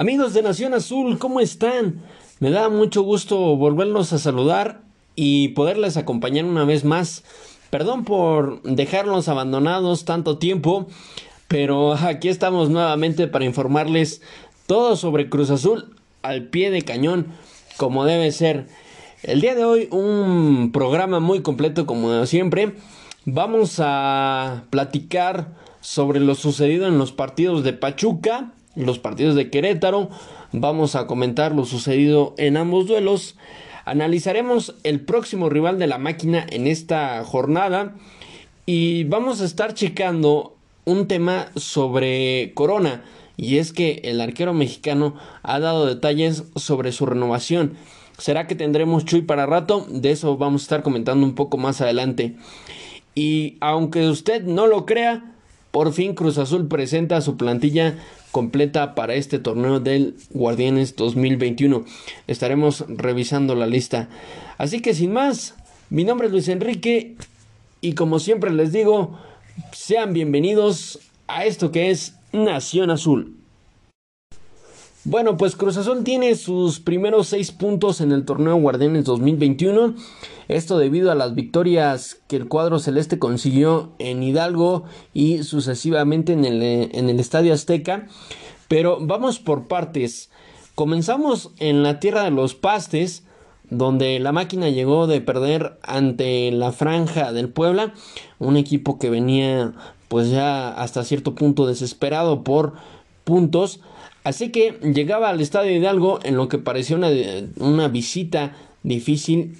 Amigos de Nación Azul, ¿cómo están? Me da mucho gusto volverlos a saludar y poderles acompañar una vez más. Perdón por dejarlos abandonados tanto tiempo, pero aquí estamos nuevamente para informarles todo sobre Cruz Azul al pie de cañón, como debe ser. El día de hoy un programa muy completo como siempre. Vamos a platicar sobre lo sucedido en los partidos de Pachuca, los partidos de Querétaro. Vamos a comentar lo sucedido en ambos duelos. Analizaremos el próximo rival de la máquina en esta jornada. Y vamos a estar checando un tema sobre Corona. Y es que el arquero mexicano ha dado detalles sobre su renovación. ¿Será que tendremos Chuy para rato? De eso vamos a estar comentando un poco más adelante. Y aunque usted no lo crea, por fin Cruz Azul presenta su plantilla completa para este torneo del Guardianes 2021. Estaremos revisando la lista. Así que sin más, mi nombre es Luis Enrique y como siempre les digo, sean bienvenidos a esto que es Nación Azul. Bueno, pues Cruz Azul tiene sus primeros seis puntos en el torneo Guardianes 2021. Esto debido a las victorias que el cuadro celeste consiguió en Hidalgo y sucesivamente en el, en el Estadio Azteca. Pero vamos por partes. Comenzamos en la tierra de los pastes, donde la máquina llegó de perder ante la franja del Puebla, un equipo que venía pues ya hasta cierto punto desesperado por puntos Así que llegaba al Estadio Hidalgo en lo que parecía una, una visita difícil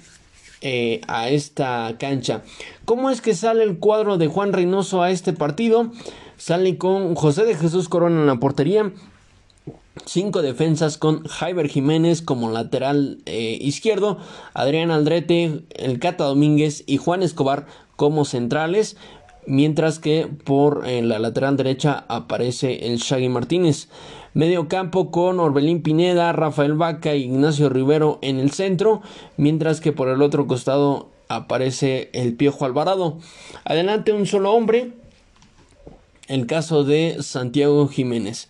eh, a esta cancha. ¿Cómo es que sale el cuadro de Juan Reynoso a este partido? Sale con José de Jesús Corona en la portería. Cinco defensas con Jaiber Jiménez como lateral eh, izquierdo, Adrián Aldrete, el Cata Domínguez y Juan Escobar como centrales mientras que por eh, la lateral derecha aparece el Shaggy Martínez. Medio campo con Orbelín Pineda, Rafael Vaca y Ignacio Rivero en el centro, mientras que por el otro costado aparece el Piojo Alvarado. Adelante un solo hombre, el caso de Santiago Jiménez.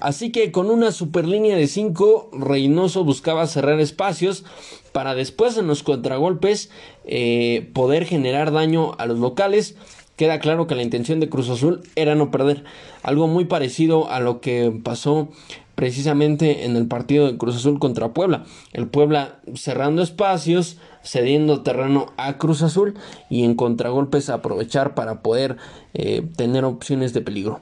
Así que con una super línea de 5, Reynoso buscaba cerrar espacios para después en los contragolpes eh, poder generar daño a los locales queda claro que la intención de Cruz Azul era no perder. Algo muy parecido a lo que pasó precisamente en el partido de Cruz Azul contra Puebla. El Puebla cerrando espacios, cediendo terreno a Cruz Azul y en contragolpes aprovechar para poder eh, tener opciones de peligro.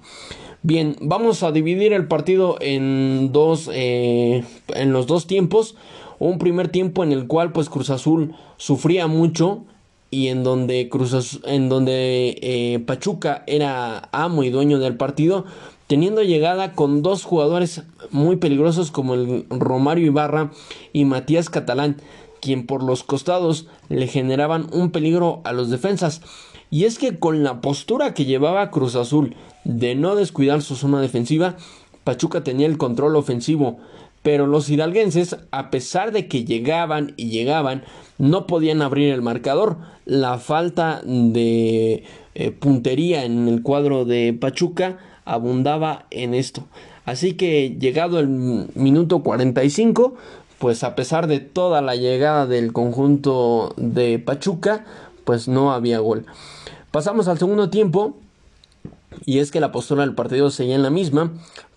Bien, vamos a dividir el partido en dos, eh, en los dos tiempos. Un primer tiempo en el cual pues Cruz Azul sufría mucho y en donde Cruz en donde eh, Pachuca era amo y dueño del partido, teniendo llegada con dos jugadores muy peligrosos como el Romario Ibarra y Matías Catalán, quien por los costados le generaban un peligro a los defensas. Y es que con la postura que llevaba Cruz Azul de no descuidar su zona defensiva, Pachuca tenía el control ofensivo, pero los hidalguenses, a pesar de que llegaban y llegaban, no podían abrir el marcador. La falta de eh, puntería en el cuadro de Pachuca abundaba en esto. Así que llegado el minuto 45, pues a pesar de toda la llegada del conjunto de Pachuca, pues no había gol. Pasamos al segundo tiempo y es que la postura del partido seguía en la misma.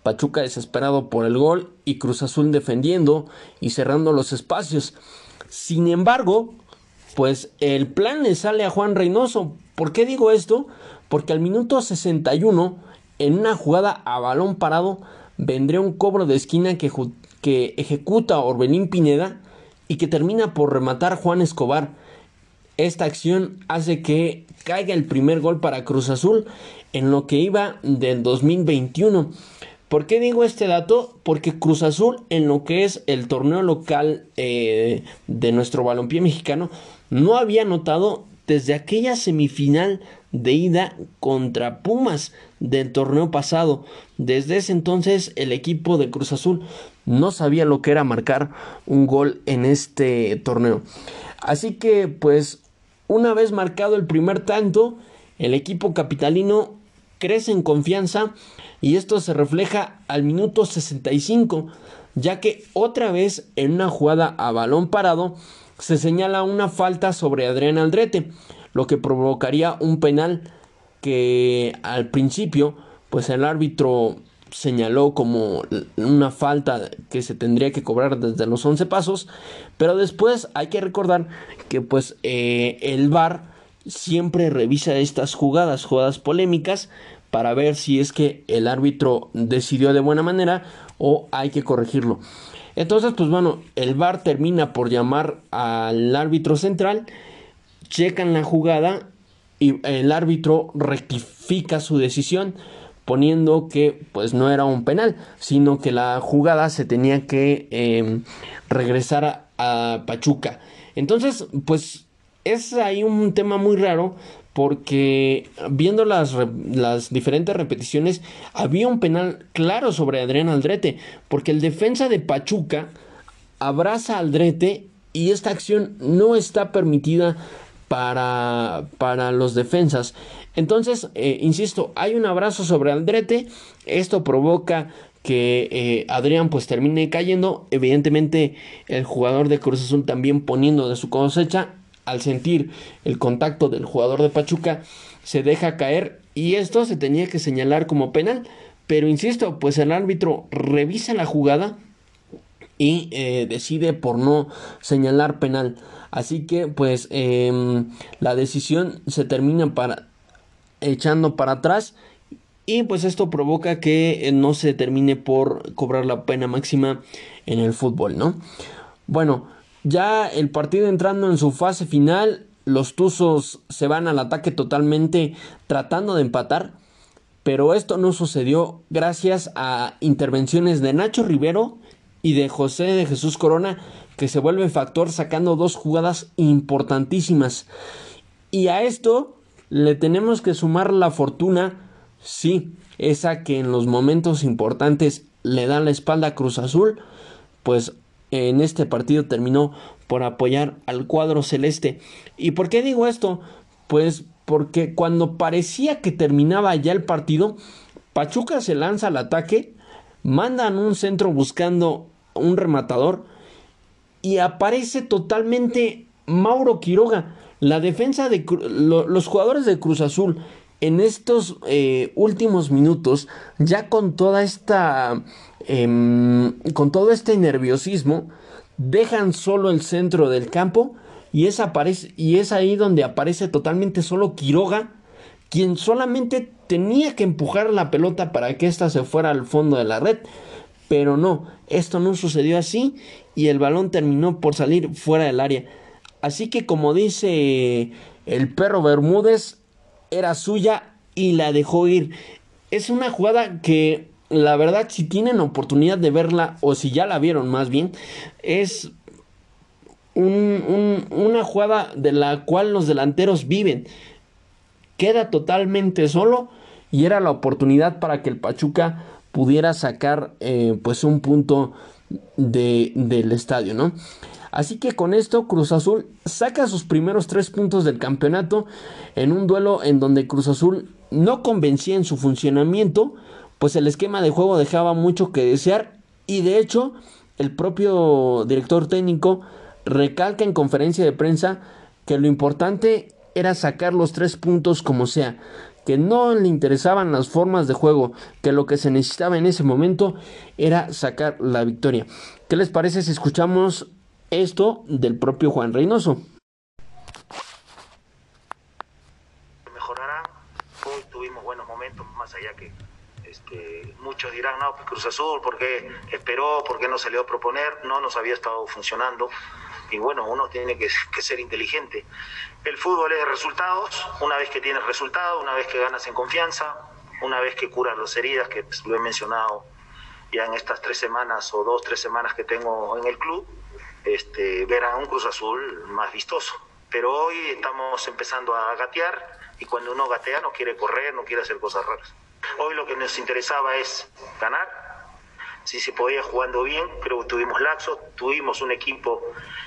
Pachuca desesperado por el gol y Cruz Azul defendiendo y cerrando los espacios. Sin embargo, pues el plan le sale a Juan Reynoso. ¿Por qué digo esto? Porque al minuto 61, en una jugada a balón parado, vendría un cobro de esquina que, ejecuta Orbelín Pineda y que termina por rematar Juan Escobar. Esta acción hace que caiga el primer gol para Cruz Azul en lo que iba del 2021. ¿Por qué digo este dato? Porque Cruz Azul en lo que es el torneo local eh, de nuestro balompié mexicano no había notado desde aquella semifinal de ida contra Pumas del torneo pasado. Desde ese entonces el equipo de Cruz Azul no sabía lo que era marcar un gol en este torneo. Así que pues una vez marcado el primer tanto, el equipo capitalino crece en confianza y esto se refleja al minuto 65, ya que otra vez en una jugada a balón parado se señala una falta sobre Adrián Aldrete, lo que provocaría un penal que al principio pues el árbitro señaló como una falta que se tendría que cobrar desde los 11 pasos, pero después hay que recordar que pues eh, el VAR siempre revisa estas jugadas, jugadas polémicas, para ver si es que el árbitro decidió de buena manera o hay que corregirlo. Entonces, pues bueno, el VAR termina por llamar al árbitro central, checan la jugada y el árbitro rectifica su decisión poniendo que pues no era un penal, sino que la jugada se tenía que em, regresar a, Pachuca. Entonces, pues es ahí un tema muy raro porque viendo las, diferentes repeticiones había un penal claro sobre Adrián Aldrete, porque el defensa de Pachuca abraza a Aldrete y esta acción no está permitida para, para los defensas. Entonces, eh, insisto, hay un abrazo sobre Aldrete, esto provoca que eh, Adrián pues termine cayendo, evidentemente el jugador de Cruz Azul también poniendo de su cosecha, al sentir el contacto del jugador de Pachuca, se deja caer y esto se tenía que señalar como penal, pero insisto, pues el árbitro revisa la jugada y eh, decide por no señalar penal. Así que pues em, la decisión se termina para echando para atrás y pues esto provoca que no se termine por cobrar la pena máxima en el fútbol, ¿no? Bueno, ya el partido entrando en su fase final, los Tuzos se van al ataque totalmente tratando de empatar, pero esto no sucedió gracias a intervenciones de Nacho Rivero y de José de Jesús Corona, que se vuelve factor sacando dos jugadas importantísimas. Y a esto le tenemos que sumar la fortuna, sí, esa que en los momentos importantes le da la espalda a Cruz Azul, pues en este partido terminó por apoyar al cuadro celeste. ¿Y por qué digo esto? Pues porque cuando parecía que terminaba ya el partido, Pachuca se lanza al ataque, mandan un centro buscando un rematador y aparece totalmente Mauro Quiroga. La defensa de los jugadores de Cruz Azul en estos eh, últimos minutos, ya con toda esta, em, con todo este nerviosismo, dejan solo el centro del campo y es, y es ahí donde aparece totalmente solo Quiroga, quien solamente tenía que empujar la pelota para que ésta se fuera al fondo de la red. Pero no, esto no sucedió así y el balón terminó por salir fuera del área. Así que como dice el perro Bermúdez, era suya y la dejó ir. Es una jugada que la verdad si tienen oportunidad de verla o si ya la vieron más bien, es una jugada de la cual los delanteros viven. Queda totalmente solo y era la oportunidad para que el Pachuca pudiera sacar eh, pues un punto de, del estadio, ¿no? Así que con esto Cruz Azul saca sus primeros tres puntos del campeonato en un duelo en donde Cruz Azul no convencía en su funcionamiento, pues el esquema de juego dejaba mucho que desear y de hecho el propio director técnico recalca en conferencia de prensa que lo importante era sacar los tres puntos como sea, que no le interesaban las formas de juego, que lo que se necesitaba en ese momento era sacar la victoria. ¿Qué les parece si escuchamos esto del propio Juan Reynoso? Mejorará, hoy tuvimos buenos momentos, más allá que este, muchos dirán, no, pues Cruz Azul, ¿por qué esperó? ¿Por qué no salió a proponer? No nos había estado funcionando y bueno, uno tiene que, ser inteligente. El fútbol es de resultados, una vez que tienes resultados, una vez que ganas en confianza, una vez que curas las heridas, que lo he mencionado ya en estas tres semanas o dos, tres semanas que tengo en el club, este, ver a un Cruz Azul más vistoso. Pero hoy estamos empezando a gatear y cuando uno gatea no quiere correr, no quiere hacer cosas raras. Hoy lo que nos interesaba es ganar, si se podía jugando bien, creo que tuvimos laxo, tuvimos un equipo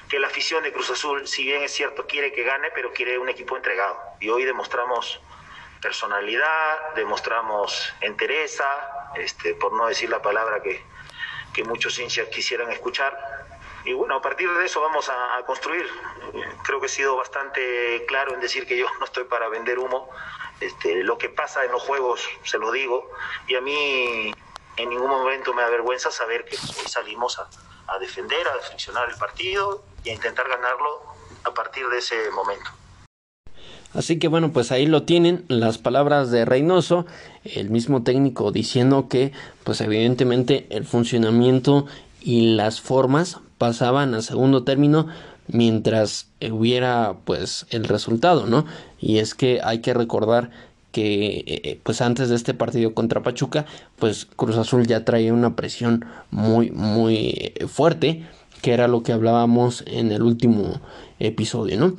que la afición de Cruz Azul, si bien es cierto, quiere que gane, pero quiere un equipo entregado. Y hoy demostramos personalidad, demostramos entereza, este, por no decir la palabra que, que muchos hinchas quisieran escuchar. Y bueno, a partir de eso vamos a, construir. Creo que he sido bastante claro en decir que yo no estoy para vender humo. Este, lo que pasa en los juegos se lo digo. Y a mí en ningún momento me avergüenza saber que salimos a, a defender, a friccionar el partido y a intentar ganarlo a partir de ese momento. Así que bueno, pues ahí lo tienen las palabras de Reynoso, el mismo técnico diciendo que pues evidentemente el funcionamiento y las formas pasaban a segundo término mientras hubiera pues el resultado, ¿no? Y es que hay que recordar que eh, pues antes de este partido contra Pachuca, pues Cruz Azul ya traía una presión muy muy fuerte, que era lo que hablábamos en el último episodio, ¿no?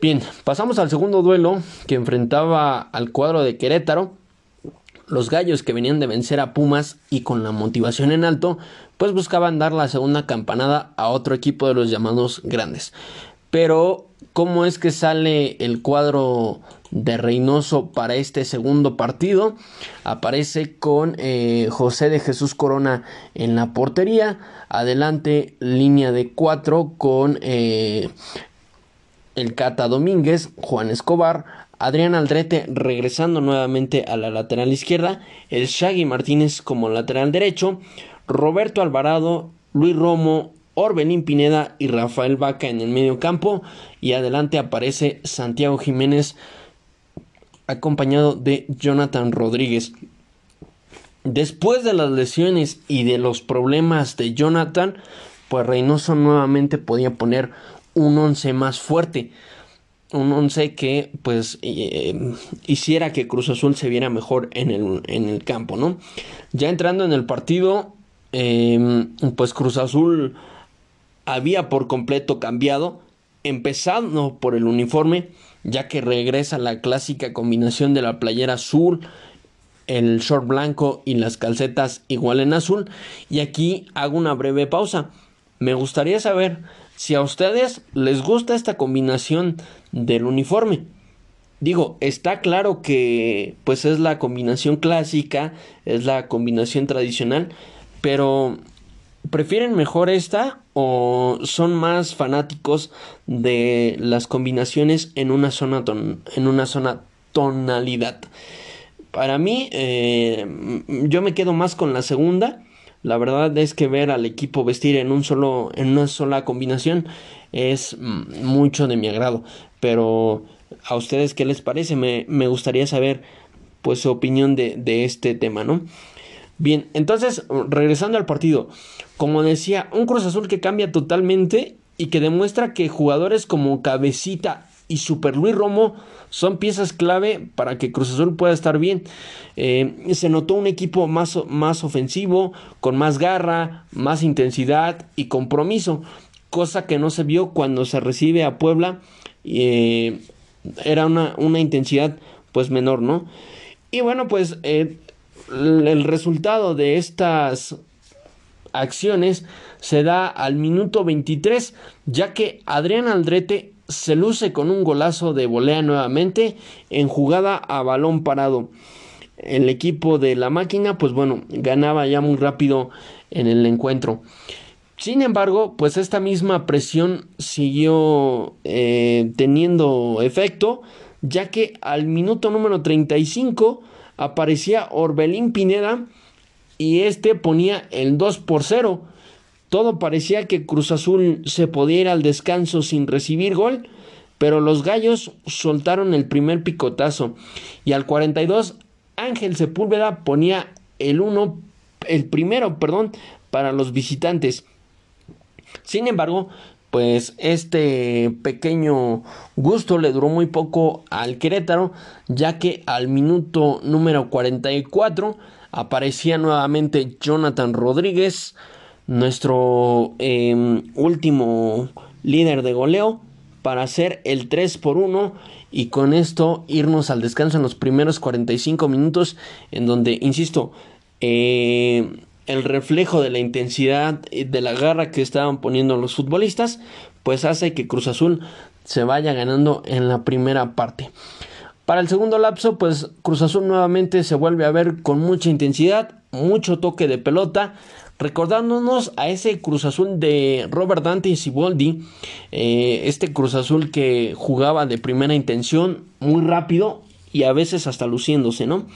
Bien, pasamos al segundo duelo que enfrentaba al cuadro de Querétaro. Los gallos que venían de vencer a Pumas y con la motivación en alto, pues buscaban dar la segunda campanada a otro equipo de los llamados grandes. Pero, ¿cómo es que sale el cuadro de Reynoso para este segundo partido? Aparece con eh, José de Jesús Corona en la portería. Adelante, línea de cuatro con eh, el Cata Domínguez, Juan Escobar, Adrián Aldrete regresando nuevamente a la lateral izquierda, el Shaggy Martínez como lateral derecho, Roberto Alvarado, Luis Romo, Orbelín Pineda y Rafael Vaca en el medio campo y adelante aparece Santiago Jiménez acompañado de Jonathan Rodríguez. Después de las lesiones y de los problemas de Jonathan, pues Reynoso nuevamente podía poner un once más fuerte. Un once que pues eh, hiciera que Cruz Azul se viera mejor en el, en el campo, ¿no? Ya entrando en el partido, em, pues Cruz Azul había por completo cambiado, empezando por el uniforme, ya que regresa la clásica combinación de la playera azul, el short blanco y las calcetas igual en azul. Y aquí hago una breve pausa. Me gustaría saber si a ustedes les gusta esta combinación del uniforme. Digo, está claro que pues es la combinación clásica, es la combinación tradicional, pero ¿prefieren mejor esta o son más fanáticos de las combinaciones en una zona, en una zona tonalidad? Para mí, eh, yo me quedo más con la segunda la verdad es que ver al equipo vestir en un solo, en una sola combinación es mm, mucho de mi agrado. Pero a ustedes qué les parece? Me, gustaría saber pues su opinión de, de este tema, ¿no? Bien, entonces, regresando al partido, como decía, un Cruz Azul que cambia totalmente y que demuestra que jugadores como Cabecita y Super Luis Romo son piezas clave para que Cruz Azul pueda estar bien. Eh, se notó un equipo más, más ofensivo, con más garra, más intensidad y compromiso, cosa que no se vio cuando se recibe a Puebla. Eh, era una, una, intensidad pues menor, ¿no? Y bueno, pues eh, el resultado de estas acciones se da al minuto 23, ya que Adrián Aldrete se luce con un golazo de volea nuevamente en jugada a balón parado. El equipo de la máquina, pues bueno, ganaba ya muy rápido en el encuentro. Sin embargo, pues esta misma presión siguió eh, teniendo efecto, ya que al minuto número 35 aparecía Orbelín Pineda y este ponía el 2 por 0 todo parecía que Cruz Azul se podía ir al descanso sin recibir gol, pero los gallos soltaron el primer picotazo y al 42 Ángel Sepúlveda ponía el uno, el primero, perdón, para los visitantes. Sin embargo, pues este pequeño gusto le duró muy poco al Querétaro, ya que al minuto número 44 aparecía nuevamente Jonathan Rodríguez, nuestro em, último líder de goleo para hacer el 3 por 1 y con esto irnos al descanso en los primeros 45 minutos en donde, insisto, eh, el reflejo de la intensidad de la garra que estaban poniendo los futbolistas pues hace que Cruz Azul se vaya ganando en la primera parte. Para el segundo lapso, pues Cruz Azul nuevamente se vuelve a ver con mucha intensidad, mucho toque de pelota, recordándonos a ese Cruz Azul de Robert Dante y Siboldi, eh, este Cruz Azul que jugaba de primera intención, muy rápido y a veces hasta luciéndose, ¿no?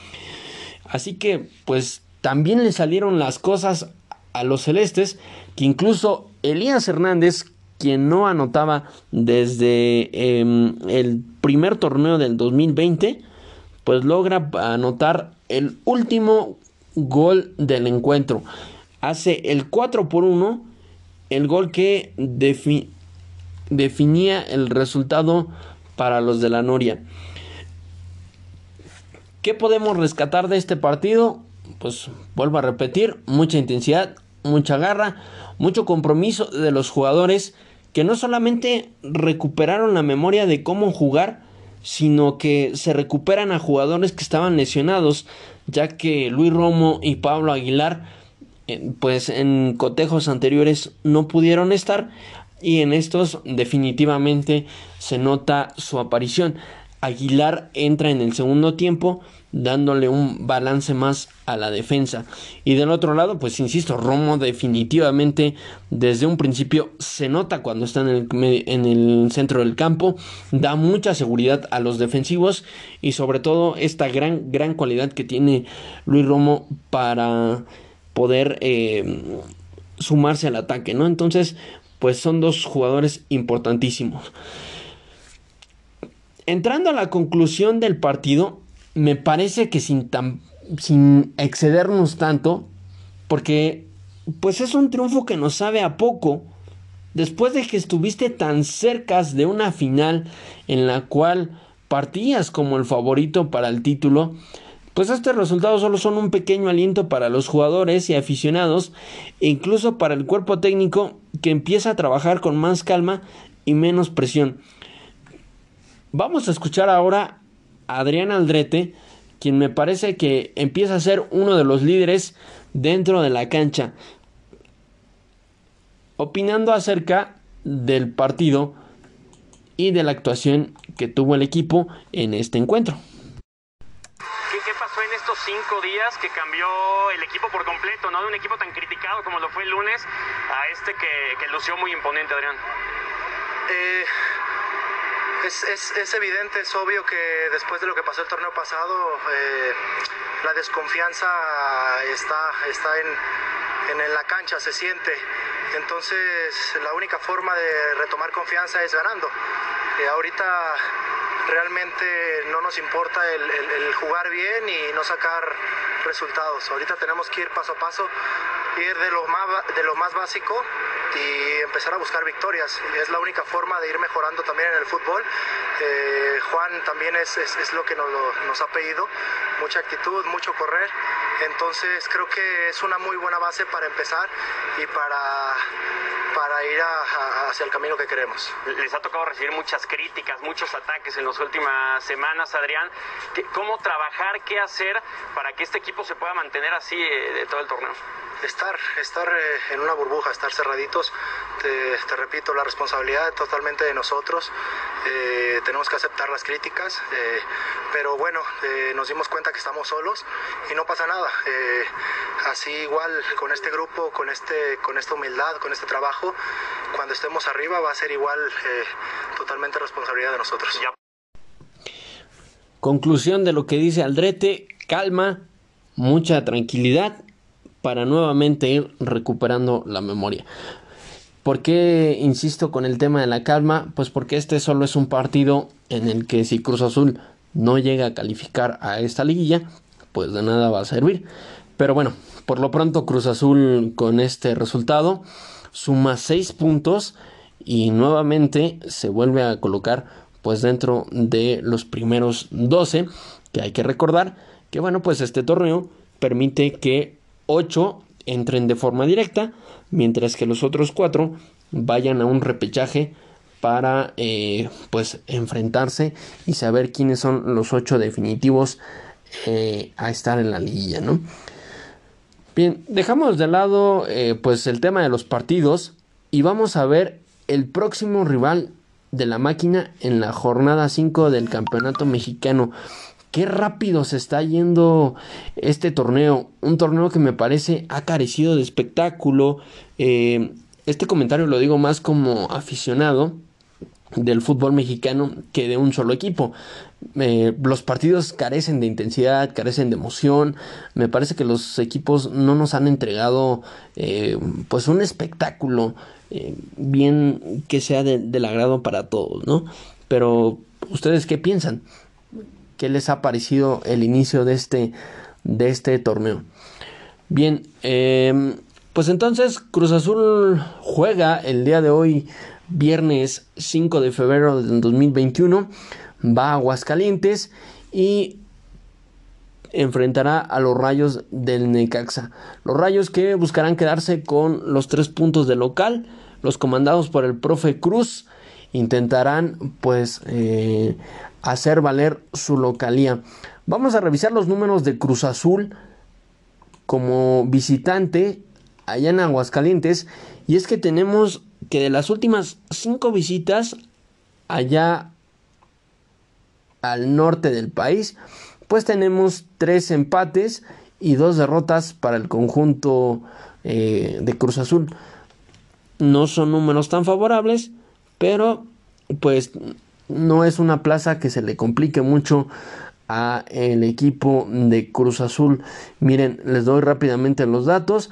Así que, pues también le salieron las cosas a los celestes, que incluso Elías Hernández, quien no anotaba desde em, el primer torneo del 2020, pues logra anotar el último gol del encuentro. Hace el 4 por 1, el gol que definía el resultado para los de la Noria. ¿Qué podemos rescatar de este partido? Pues vuelvo a repetir, mucha intensidad, mucha garra, mucho compromiso de los jugadores que no solamente recuperaron la memoria de cómo jugar, sino que se recuperan a jugadores que estaban lesionados, ya que Luis Romo y Pablo Aguilar, eh, pues en cotejos anteriores no pudieron estar y en estos definitivamente se nota su aparición. Aguilar entra en el segundo tiempo dándole un balance más a la defensa. Y del otro lado, pues insisto, Romo definitivamente desde un principio se nota cuando está en el, en el centro del campo, da mucha seguridad a los defensivos y sobre todo esta gran, gran cualidad que tiene Luis Romo para poder eh, sumarse al ataque, ¿no? Entonces, pues son dos jugadores importantísimos. Entrando a la conclusión del partido, me parece que sin, sin excedernos tanto, porque pues es un triunfo que nos sabe a poco, después de que estuviste tan cerca de una final en la cual partías como el favorito para el título, pues estos resultados solo son un pequeño aliento para los jugadores y aficionados, e incluso para el cuerpo técnico que empieza a trabajar con más calma y menos presión. Vamos a escuchar ahora Adrián Aldrete, quien me parece que empieza a ser uno de los líderes dentro de la cancha, opinando acerca del partido y de la actuación que tuvo el equipo en este encuentro. ¿Qué, pasó en estos cinco días que cambió el equipo por completo, no de un equipo tan criticado como lo fue el lunes a este que, que lució muy imponente, Adrián? Eh, es, es, es, evidente, es obvio que después de lo que pasó el torneo pasado, eh, la desconfianza está, está en, en, la cancha, se siente. Entonces, la única forma de retomar confianza es ganando. Eh, ahorita realmente no nos importa el, el, jugar bien y no sacar resultados. Ahorita tenemos que ir paso a paso, ir de lo más, de lo más básico y empezar a buscar victorias. Es la única forma de ir mejorando también en el fútbol. Eh, Juan también es, es, es, lo que nos, nos ha pedido, mucha actitud, mucho correr. Entonces creo que es una muy buena base para empezar y para, para ir a, a, hacia el camino que queremos. Les ha tocado recibir muchas críticas, muchos ataques en las últimas semanas, Adrián. ¿Cómo trabajar, qué hacer para que este equipo se pueda mantener así eh, de todo el torneo? Estar, estar eh, en una burbuja, estar cerraditos. Te, te, repito, la responsabilidad totalmente de nosotros. Eh, tenemos que aceptar las críticas, eh, pero bueno, eh, nos dimos cuenta que estamos solos y no pasa nada. Eh, así igual con este grupo, con, este, con esta humildad, con este trabajo, cuando estemos arriba va a ser igual eh, totalmente responsabilidad de nosotros. Ya. Conclusión de lo que dice Aldrete, calma, mucha tranquilidad para nuevamente ir recuperando la memoria. ¿Por qué insisto con el tema de la calma? Pues porque este solo es un partido en el que si Cruz Azul no llega a calificar a esta liguilla, pues de nada va a servir. Pero bueno, por lo pronto Cruz Azul con este resultado suma 6 puntos y nuevamente se vuelve a colocar pues dentro de los primeros 12, que hay que recordar que bueno, pues este torneo permite que 8 entren de forma directa, mientras que los otros 4 vayan a un repechaje para eh, pues enfrentarse y saber quiénes son los 8 definitivos eh, a estar en la liguilla, ¿no? Bien, dejamos de lado eh, pues el tema de los partidos y vamos a ver el próximo rival de la máquina en la jornada 5 del campeonato mexicano. Qué rápido se está yendo este torneo. Un torneo que me parece ha carecido de espectáculo. Eh, este comentario lo digo más como aficionado del fútbol mexicano que de un solo equipo. Eh, los partidos carecen de intensidad, carecen de emoción. Me parece que los equipos no nos han entregado eh, pues un espectáculo bien que sea del agrado para todos, ¿no? Pero ustedes qué piensan? ¿Qué les ha parecido el inicio de este de este torneo? Bien, em, pues entonces Cruz Azul juega el día de hoy viernes 5 de febrero del 2021, va a Aguascalientes y enfrentará a los rayos del Necaxa. Los rayos que buscarán quedarse con los tres puntos de local, los comandados por el profe Cruz, intentarán pues eh, hacer valer su localía. Vamos a revisar los números de Cruz Azul como visitante allá en Aguascalientes y es que tenemos que de las últimas cinco visitas allá al norte del país, pues tenemos tres empates y dos derrotas para el conjunto eh, de Cruz Azul. No son números tan favorables, pero pues no es una plaza que se le complique mucho a el equipo de Cruz Azul. Miren, les doy rápidamente los datos.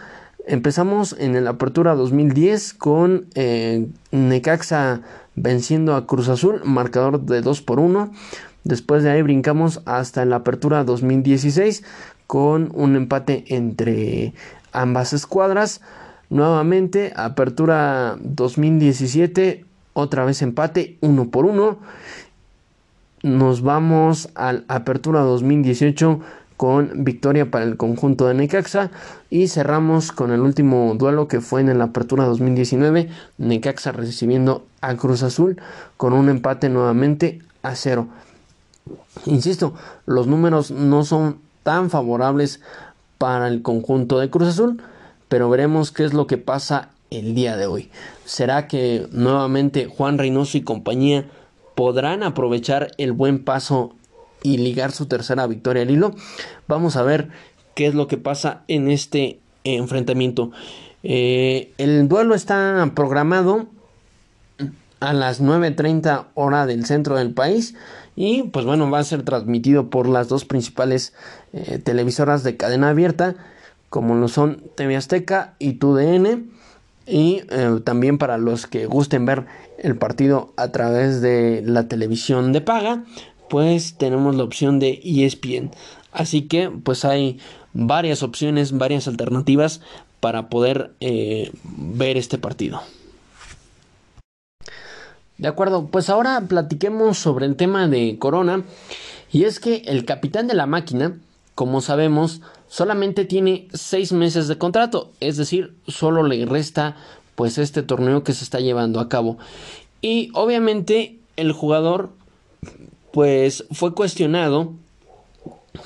Empezamos en la apertura 2010 con eh, Necaxa venciendo a Cruz Azul, marcador de 2 por 1. Después de ahí brincamos hasta la apertura 2016 con un empate entre ambas escuadras. Nuevamente, apertura 2017, otra vez empate 1 por 1. Nos vamos a la apertura 2018 con victoria para el conjunto de Necaxa y cerramos con el último duelo que fue en la apertura 2019 Necaxa recibiendo a Cruz Azul con un empate nuevamente a cero insisto los números no son tan favorables para el conjunto de Cruz Azul pero veremos qué es lo que pasa el día de hoy será que nuevamente Juan Reynoso y compañía podrán aprovechar el buen paso y ligar su tercera victoria al hilo. Vamos a ver qué es lo que pasa en este enfrentamiento. Eh, el duelo está programado a las 9.30 hora del centro del país y pues bueno va a ser transmitido por las dos principales eh, televisoras de cadena abierta como lo son TV Azteca y TUDN y eh, también para los que gusten ver el partido a través de la televisión de paga pues tenemos la opción de ESPN. Así que pues hay varias opciones, varias alternativas para poder eh, ver este partido. De acuerdo, pues ahora platiquemos sobre el tema de Corona. Y es que el capitán de la máquina, como sabemos, solamente tiene seis meses de contrato. Es decir, solo le resta pues este torneo que se está llevando a cabo. Y obviamente el jugador pues fue cuestionado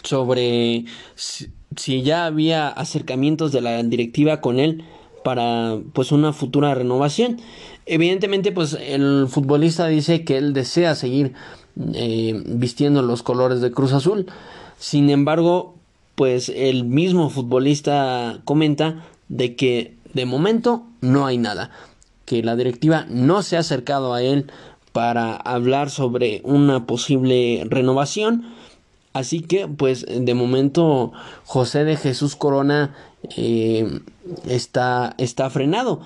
sobre si, ya había acercamientos de la directiva con él para pues una futura renovación. Evidentemente pues el futbolista dice que él desea seguir eh, vistiendo los colores de Cruz Azul. Sin embargo pues el mismo futbolista comenta de que de momento no hay nada, que la directiva no se ha acercado a él para hablar sobre una posible renovación. Así que, pues, de momento, José de Jesús Corona eh, está, está frenado.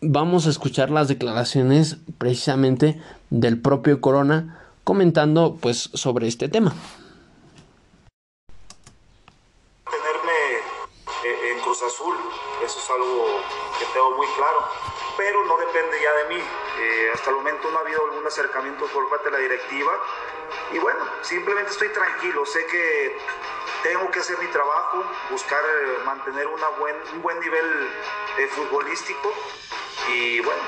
Vamos a escuchar las declaraciones precisamente del propio Corona comentando pues sobre este tema. Simplemente estoy tranquilo. Sé que tengo que hacer mi trabajo, buscar eh, mantener una buen, un buen nivel eh, futbolístico. Y bueno,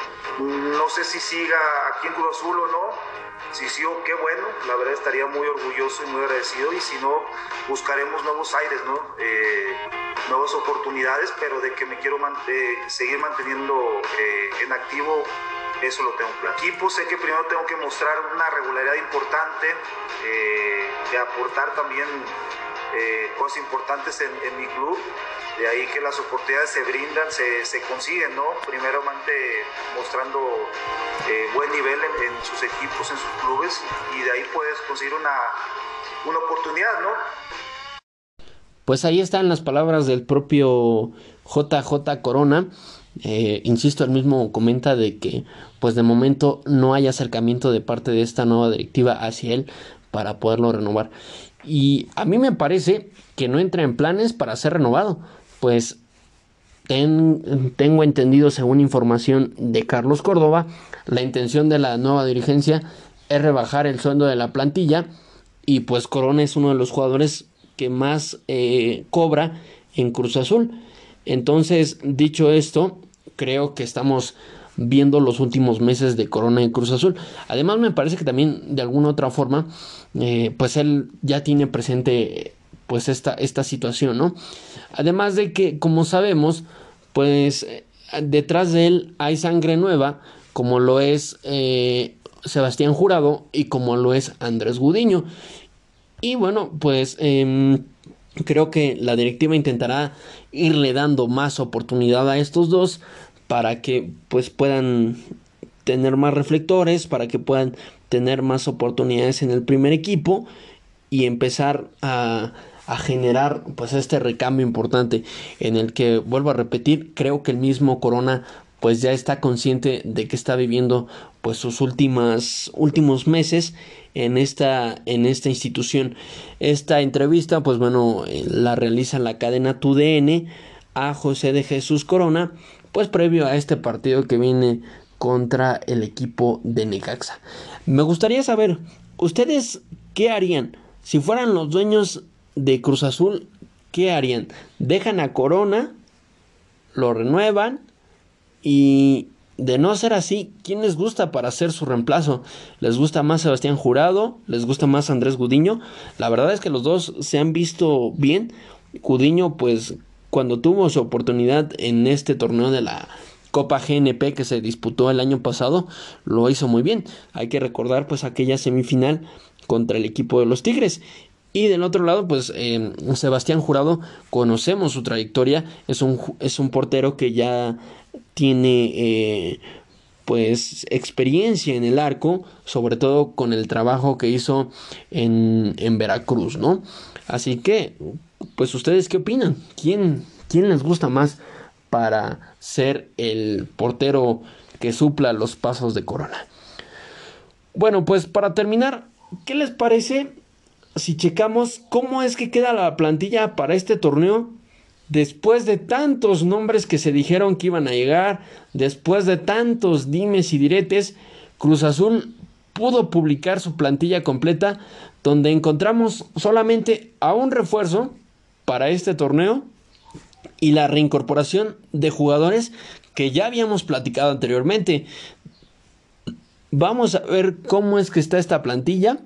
no sé si siga aquí en Cruz Azul o no. Si sí o qué bueno, la verdad estaría muy orgulloso y muy agradecido. Y si no, buscaremos nuevos aires, ¿no? nuevas oportunidades, pero de que me quiero seguir manteniendo en activo Eso lo tengo claro. Equipo, sé que primero tengo que mostrar una regularidad importante, eh, de aportar también eh, cosas importantes en, mi club. De ahí que las oportunidades se brindan, se, se consiguen, ¿no? Primeramente mostrando eh, buen nivel en, en, sus equipos, en sus clubes, y de ahí puedes conseguir una, una oportunidad, ¿no? Pues ahí están las palabras del propio JJ Corona. Eh, insisto, el mismo comenta de que pues de momento no hay acercamiento de parte de esta nueva directiva hacia él para poderlo renovar. Y a mí me parece que no entra en planes para ser renovado, pues ten, tengo entendido según información de Carlos Córdoba, la intención de la nueva dirigencia es rebajar el sueldo de la plantilla y pues Corona es uno de los jugadores que más eh, cobra en Cruz Azul. Entonces, dicho esto, creo que estamos viendo los últimos meses de Corona en Cruz Azul. Además, me parece que también de alguna otra forma, eh, pues él ya tiene presente pues esta, esta situación, ¿no? Además de que, como sabemos, pues detrás de él hay sangre nueva, como lo es eh, Sebastián Jurado y como lo es Andrés Gudiño. Y bueno, pues eh, creo que la directiva intentará irle dando más oportunidad a estos dos para que pues puedan tener más reflectores, para que puedan tener más oportunidades en el primer equipo y empezar a, a generar pues este recambio importante en el que vuelvo a repetir creo que el mismo Corona pues ya está consciente de que está viviendo pues sus últimas últimos meses en esta en esta institución. Esta entrevista pues bueno eh, la realiza la cadena TUDN a José de Jesús Corona pues previo a este partido que viene contra el equipo de Necaxa. Me gustaría saber ustedes qué harían si fueran los dueños de Cruz Azul qué harían dejan a Corona lo renuevan y de no ser así, ¿quién les gusta para hacer su reemplazo? ¿Les gusta más Sebastián Jurado? ¿Les gusta más Andrés Gudiño? La verdad es que los dos se han visto bien. Gudiño, pues, cuando tuvo su oportunidad en este torneo de la Copa GNP que se disputó el año pasado, lo hizo muy bien. Hay que recordar, pues, aquella semifinal contra el equipo de los Tigres. Y del otro lado, pues eh, Sebastián Jurado, conocemos su trayectoria, es un, es un portero que ya tiene eh, pues experiencia en el arco, sobre todo con el trabajo que hizo en, en Veracruz, ¿no? Así que, pues ustedes qué opinan? ¿Quién, quién les gusta más para ser el portero que supla los pasos de Corona? Bueno, pues para terminar, ¿qué les parece si checamos cómo es que queda la plantilla para este torneo? Después de tantos nombres que se dijeron que iban a llegar, después de tantos dimes y diretes, Cruz Azul pudo publicar su plantilla completa donde encontramos solamente a un refuerzo para este torneo y la reincorporación de jugadores que ya habíamos platicado anteriormente. Vamos a ver cómo es que está esta plantilla.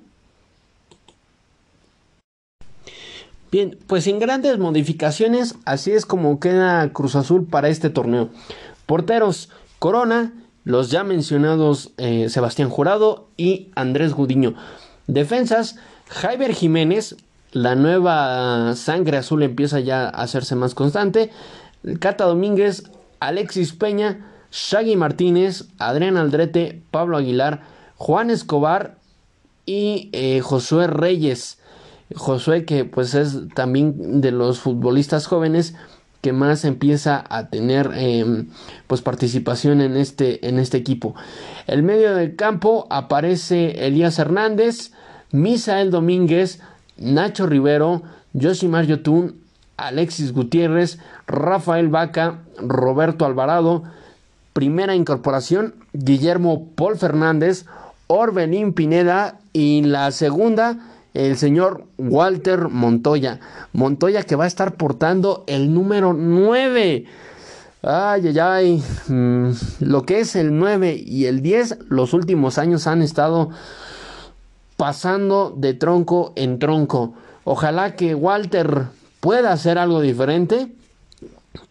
Bien, pues sin grandes modificaciones, así es como queda Cruz Azul para este torneo. Porteros, Corona, los ya mencionados eh, Sebastián Jurado y Andrés Gudiño. Defensas, Jaiber Jiménez, la nueva sangre azul empieza ya a hacerse más constante. Cata Domínguez, Alexis Peña, Shaggy Martínez, Adrián Aldrete, Pablo Aguilar, Juan Escobar y eh, Josué Reyes. Josué que pues es también de los futbolistas jóvenes que más empieza a tener eh, pues participación en este, en este equipo. El medio del campo aparece Elías Hernández, Misael Domínguez, Nacho Rivero, Josimar Yotun, Alexis Gutiérrez, Rafael Vaca, Roberto Alvarado, primera incorporación, Guillermo Paul Fernández, Orbelín Pineda y la segunda el señor Walter Montoya. Montoya que va a estar portando el número 9. Ay, ay, ay. Mm, lo que es el 9 y el 10, los últimos años han estado pasando de tronco en tronco. Ojalá que Walter pueda hacer algo diferente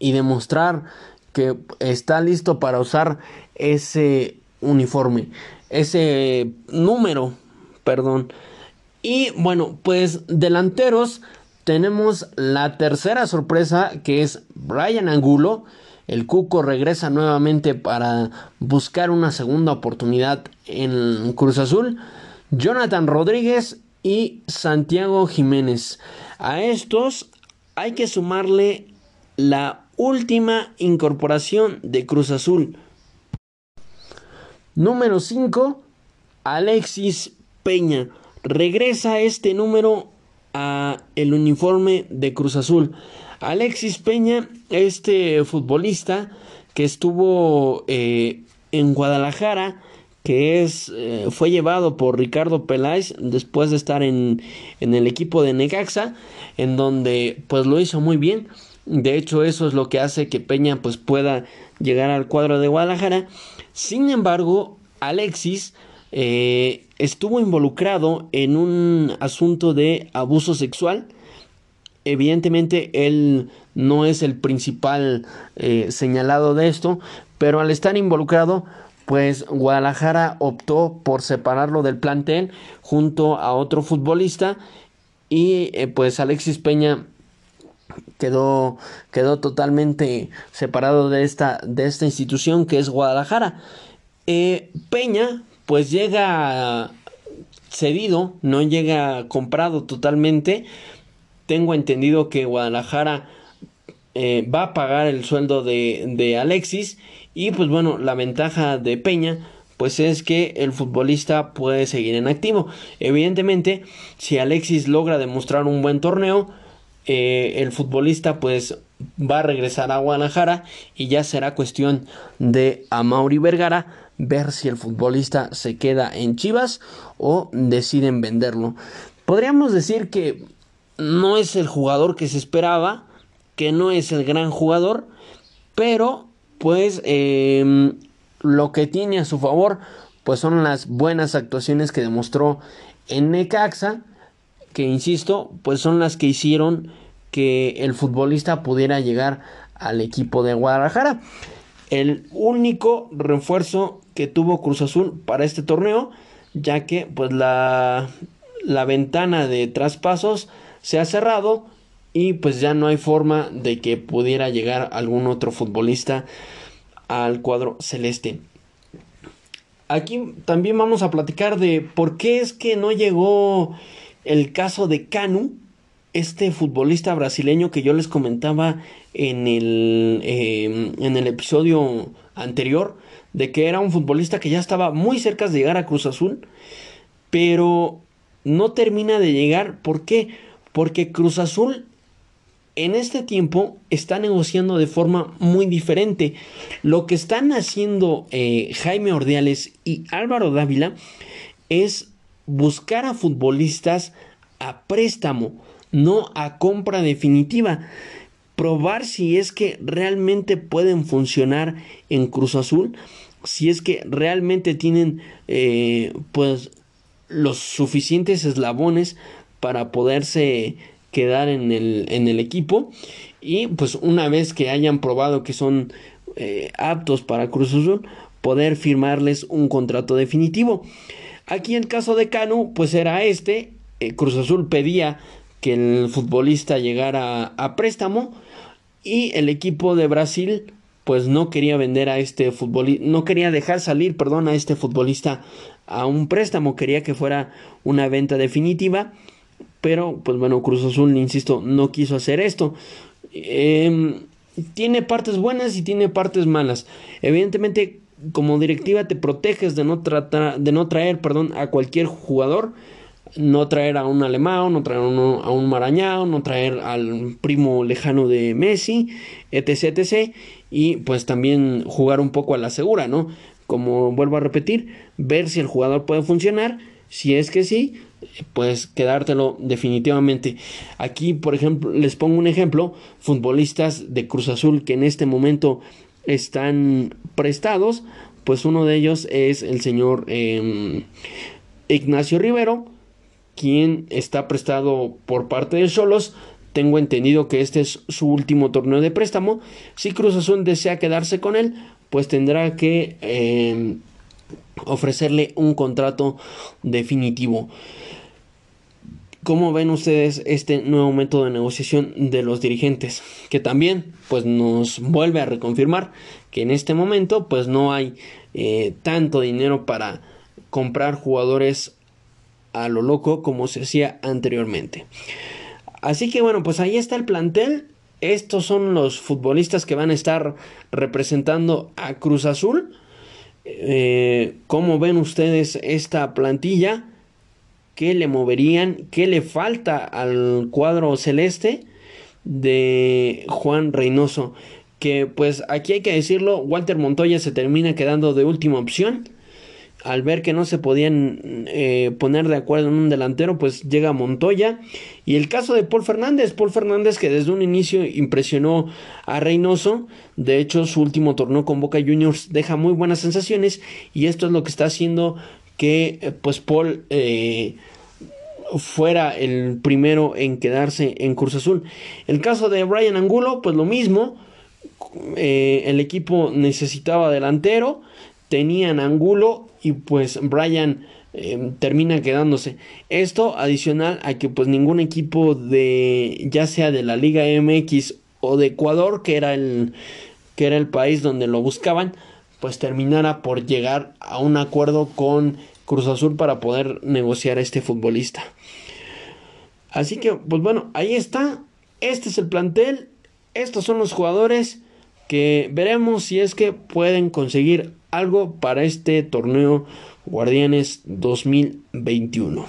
y demostrar que está listo para usar ese uniforme, ese número, perdón. Y bueno, pues delanteros tenemos la tercera sorpresa que es Brian Angulo. El Cuco regresa nuevamente para buscar una segunda oportunidad en Cruz Azul. Jonathan Rodríguez y Santiago Jiménez. A estos hay que sumarle la última incorporación de Cruz Azul. Número 5, Alexis Peña. Regresa este número a el uniforme de Cruz Azul. Alexis Peña, este futbolista que estuvo eh, en Guadalajara, que es, eh, fue llevado por Ricardo Peláez después de estar en, en el equipo de Necaxa, en donde pues lo hizo muy bien. De hecho, eso es lo que hace que Peña pues pueda llegar al cuadro de Guadalajara. Sin embargo, Alexis eh, estuvo involucrado en un asunto de abuso sexual. Evidentemente él no es el principal eh, señalado de esto, pero al estar involucrado, pues Guadalajara optó por separarlo del plantel junto a otro futbolista y eh, pues Alexis Peña quedó, quedó totalmente separado de esta, de esta institución que es Guadalajara. Peña pues llega cedido, no llega comprado totalmente. Tengo entendido que Guadalajara eh, va a pagar el sueldo de, Alexis y pues bueno, la ventaja de Peña pues es que el futbolista puede seguir en activo. Evidentemente, si Alexis logra demostrar un buen torneo, eh, el futbolista pues va a regresar a Guadalajara y ya será cuestión de Amauri Vergara ver si el futbolista se queda en Chivas o deciden venderlo. Podríamos decir que no es el jugador que se esperaba, que no es el gran jugador, pero pues em, lo que tiene a su favor pues son las buenas actuaciones que demostró en Necaxa, que insisto, pues son las que hicieron que el futbolista pudiera llegar al equipo de Guadalajara. El único refuerzo que tuvo Cruz Azul para este torneo, ya que pues la, la ventana de traspasos se ha cerrado y pues ya no hay forma de que pudiera llegar algún otro futbolista al cuadro celeste. Aquí también vamos a platicar de por qué es que no llegó el caso de Canu, este futbolista brasileño que yo les comentaba en el, eh, en el episodio anterior, de que era un futbolista que ya estaba muy cerca de llegar a Cruz Azul, pero no termina de llegar. ¿Por qué? Porque Cruz Azul en este tiempo está negociando de forma muy diferente. Lo que están haciendo eh, Jaime Ordiales y Álvaro Dávila es buscar a futbolistas a préstamo, no a compra definitiva. Probar si es que realmente pueden funcionar en Cruz Azul si es que realmente tienen eh, pues los suficientes eslabones para poderse quedar en el, en el equipo. Y pues una vez que hayan probado que son eh, aptos para Cruz Azul poder firmarles un contrato definitivo. Aquí el caso de Canu pues era este. Eh, Cruz Azul pedía que el futbolista llegara a préstamo y el equipo de Brasil pues no quería vender a este futbolista, no quería dejar salir, perdón, a este futbolista a un préstamo, quería que fuera una venta definitiva, pero pues bueno, Cruz Azul, insisto, no quiso hacer esto. Em, tiene partes buenas y tiene partes malas. Evidentemente, como directiva te proteges de no de no traer, perdón, a cualquier jugador no traer a un alemán, no traer a un marañao, no traer al primo lejano de Messi, etc, etc. Y pues también jugar un poco a la segura, ¿no? Como vuelvo a repetir, ver si el jugador puede funcionar. Si es que sí, pues quedártelo definitivamente. Aquí, por ejemplo, les pongo un ejemplo, futbolistas de Cruz Azul que en este momento están prestados, pues uno de ellos es el señor em, Ignacio Rivero, quien está prestado por parte de Solos. Tengo entendido que este es su último torneo de préstamo. Si Cruz Azul desea quedarse con él, pues tendrá que em, ofrecerle un contrato definitivo. ¿Cómo ven ustedes este nuevo método de negociación de los dirigentes? Que también pues nos vuelve a reconfirmar que en este momento pues no hay eh, tanto dinero para comprar jugadores a lo loco como se hacía anteriormente. Así que bueno, pues ahí está el plantel. Estos son los futbolistas que van a estar representando a Cruz Azul. Eh, ¿Cómo ven ustedes esta plantilla? qué le moverían, qué le falta al cuadro celeste de Juan Reynoso. Que pues aquí hay que decirlo, Walter Montoya se termina quedando de última opción. Al ver que no se podían eh, poner de acuerdo en un delantero, pues llega Montoya. Y el caso de Paul Fernández, Paul Fernández que desde un inicio impresionó a Reynoso. De hecho, su último torneo con Boca Juniors deja muy buenas sensaciones. Y esto es lo que está haciendo que eh, pues Paul eh, fuera el primero en quedarse en Cruz Azul. El caso de Brian Angulo, pues lo mismo. El equipo necesitaba delantero, tenían Angulo y pues Brian termina quedándose. Esto adicional a que pues ningún equipo de ya sea de la Liga MX o de Ecuador, que era el que era el país donde lo buscaban, pues terminara por llegar a un acuerdo con Cruz Azul para poder negociar a este futbolista. Así que, pues bueno, ahí está. Este es el plantel. Estos son los jugadores que veremos si es que pueden conseguir algo para este torneo Guardianes 2021.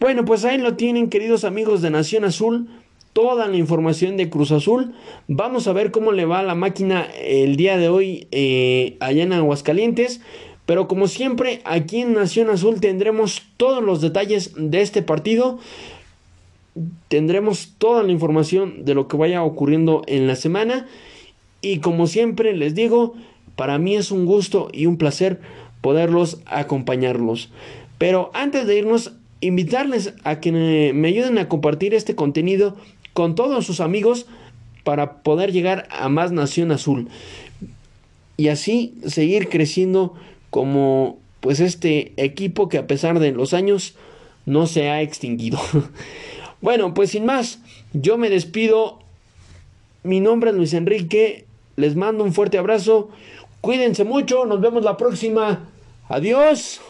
Bueno, pues ahí lo tienen, queridos amigos de Nación Azul toda la información de Cruz Azul. Vamos a ver cómo le va a la máquina el día de hoy eh, allá en Aguascalientes. Pero como siempre, aquí en Nación Azul tendremos todos los detalles de este partido. Tendremos toda la información de lo que vaya ocurriendo en la semana. Y como siempre les digo, para mí es un gusto y un placer poderlos acompañarlos. Pero antes de irnos, invitarles a que me ayuden a compartir este contenido con todos sus amigos para poder llegar a más Nación Azul y así seguir creciendo como pues este equipo que a pesar de los años no se ha extinguido. bueno, pues sin más, yo me despido. Mi nombre es Luis Enrique. Les mando un fuerte abrazo. Cuídense mucho. Nos vemos la próxima. Adiós.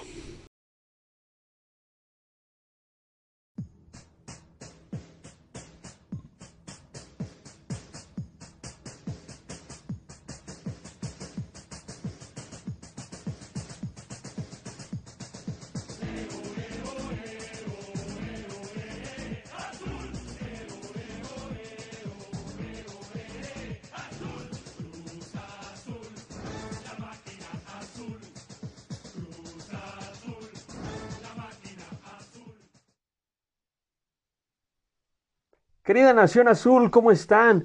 Nación Azul, ¿cómo están?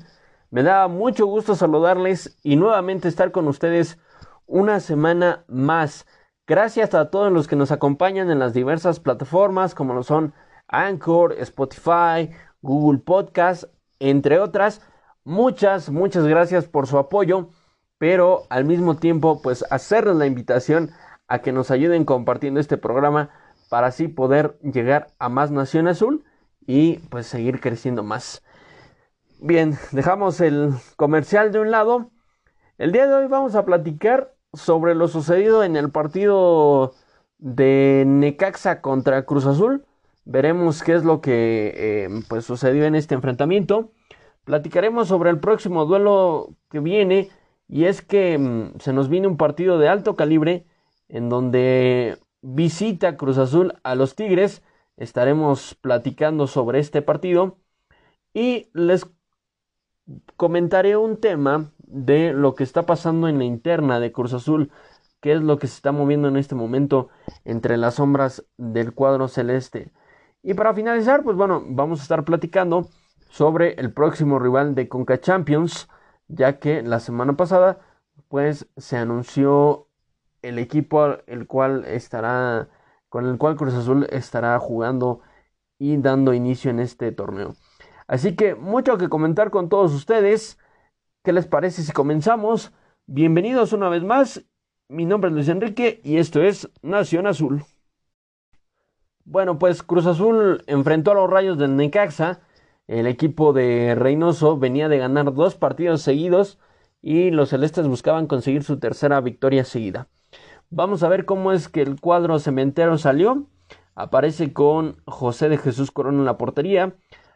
Me da mucho gusto saludarles y nuevamente estar con ustedes una semana más. Gracias a todos los que nos acompañan en las diversas plataformas como lo son Anchor, Spotify, Google Podcast, entre otras. Muchas, muchas gracias por su apoyo, pero al mismo tiempo pues hacerles la invitación a que nos ayuden compartiendo este programa para así poder llegar a más Nación Azul y pues seguir creciendo más. Bien, dejamos el comercial de un lado. El día de hoy vamos a platicar sobre lo sucedido en el partido de Necaxa contra Cruz Azul. Veremos qué es lo que eh, pues sucedió en este enfrentamiento. Platicaremos sobre el próximo duelo que viene y es que mm, se nos viene un partido de alto calibre en donde visita Cruz Azul a los Tigres estaremos platicando sobre este partido y les comentaré un tema de lo que está pasando en la interna de Cruz Azul, qué es lo que se está moviendo en este momento entre las sombras del cuadro celeste. Y para finalizar, pues bueno, vamos a estar platicando sobre el próximo rival de Conca Champions, ya que la semana pasada pues se anunció el equipo el cual estará con el cual Cruz Azul estará jugando y dando inicio en este torneo. Así que mucho que comentar con todos ustedes. ¿Qué les parece si comenzamos? Bienvenidos una vez más Mi nombre es Luis Enrique y esto es Nación Azul. Bueno, pues Cruz Azul enfrentó a los Rayos del Necaxa. El equipo de Reynoso venía de ganar dos partidos seguidos y los celestes buscaban conseguir su tercera victoria seguida. Vamos a ver cómo es que el cuadro cementero salió. Aparece con José de Jesús Corona en la portería,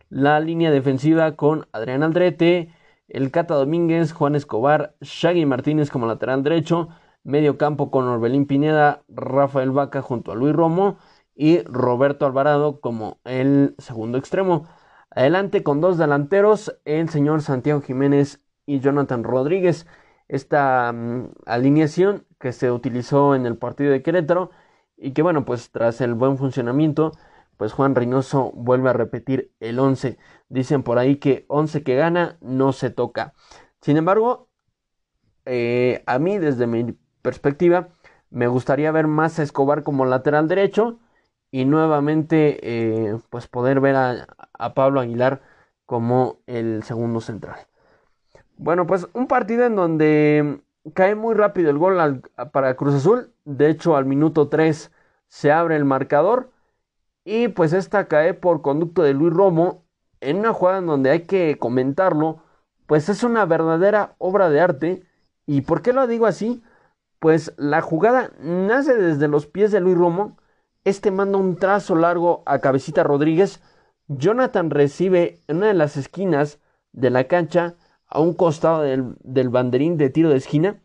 la línea defensiva con Adrián Aldrete, el Cata Domínguez, Juan Escobar, Shaggy Martínez como lateral derecho, medio campo con Orbelín Pineda, Rafael Vaca junto a Luis Romo y Roberto Alvarado como el segundo extremo. Adelante con dos delanteros, el señor Santiago Jiménez y Jonathan Rodríguez. Esta mm, alineación que se utilizó en el partido de Querétaro y que bueno, pues tras el buen funcionamiento, pues Juan Reynoso vuelve a repetir el 11. Dicen por ahí que 11 que gana no se toca. Sin embargo, eh, a mí desde mi perspectiva me gustaría ver más a Escobar como lateral derecho y nuevamente eh, pues poder ver a, a Pablo Aguilar como el segundo central. Bueno, pues un partido en donde cae muy rápido el gol para Cruz Azul. De hecho, al minuto 3 se abre el marcador. Y pues esta cae por conducto de Luis Romo en una jugada en donde hay que comentarlo. Pues es una verdadera obra de arte. ¿Y por qué lo digo así? Pues la jugada nace desde los pies de Luis Romo. Este manda un trazo largo a Cabecita Rodríguez. Jonathan recibe en una de las esquinas de la cancha a un costado del, banderín de tiro de esquina.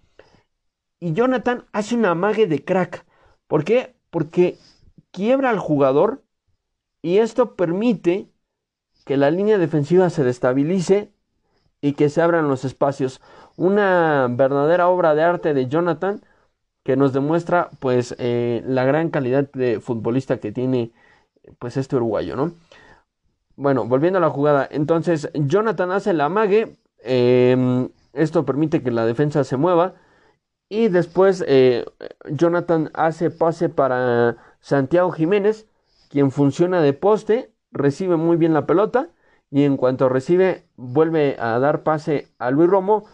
Y Jonathan hace una amague de crack. ¿Por qué? Porque quiebra al jugador y esto permite que la línea defensiva se destabilice y que se abran los espacios. Una verdadera obra de arte de Jonathan que nos demuestra pues eh, la gran calidad de futbolista que tiene pues este uruguayo, ¿no? Bueno, volviendo a la jugada, entonces Jonathan hace la amague, Em, esto permite que la defensa se mueva. Y después eh, Jonathan hace pase para Santiago Jiménez, quien funciona de poste, recibe muy bien la pelota y en cuanto recibe vuelve a dar pase a Luis Romo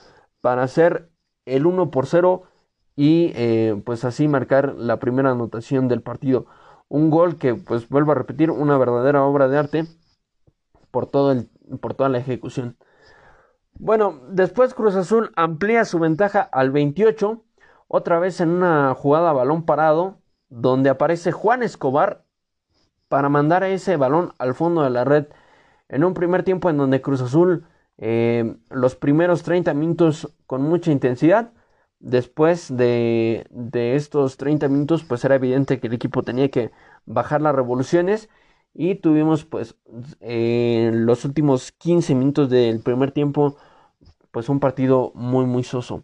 para hacer el 1 por 0 y eh, pues así marcar la primera anotación del partido. Un gol que pues vuelvo a repetir, una verdadera obra de arte por, todo el, por toda la ejecución. Bueno, después Cruz Azul amplía su ventaja al 28, otra vez en una jugada balón parado, donde aparece Juan Escobar para mandar ese balón al fondo de la red. En un primer tiempo en donde Cruz Azul eh, los primeros 30 minutos con mucha intensidad. Después de, de, estos 30 minutos, pues era evidente que el equipo tenía que bajar las revoluciones. Y tuvimos, pues, en los últimos 15 minutos del primer tiempo, pues un partido muy muy soso.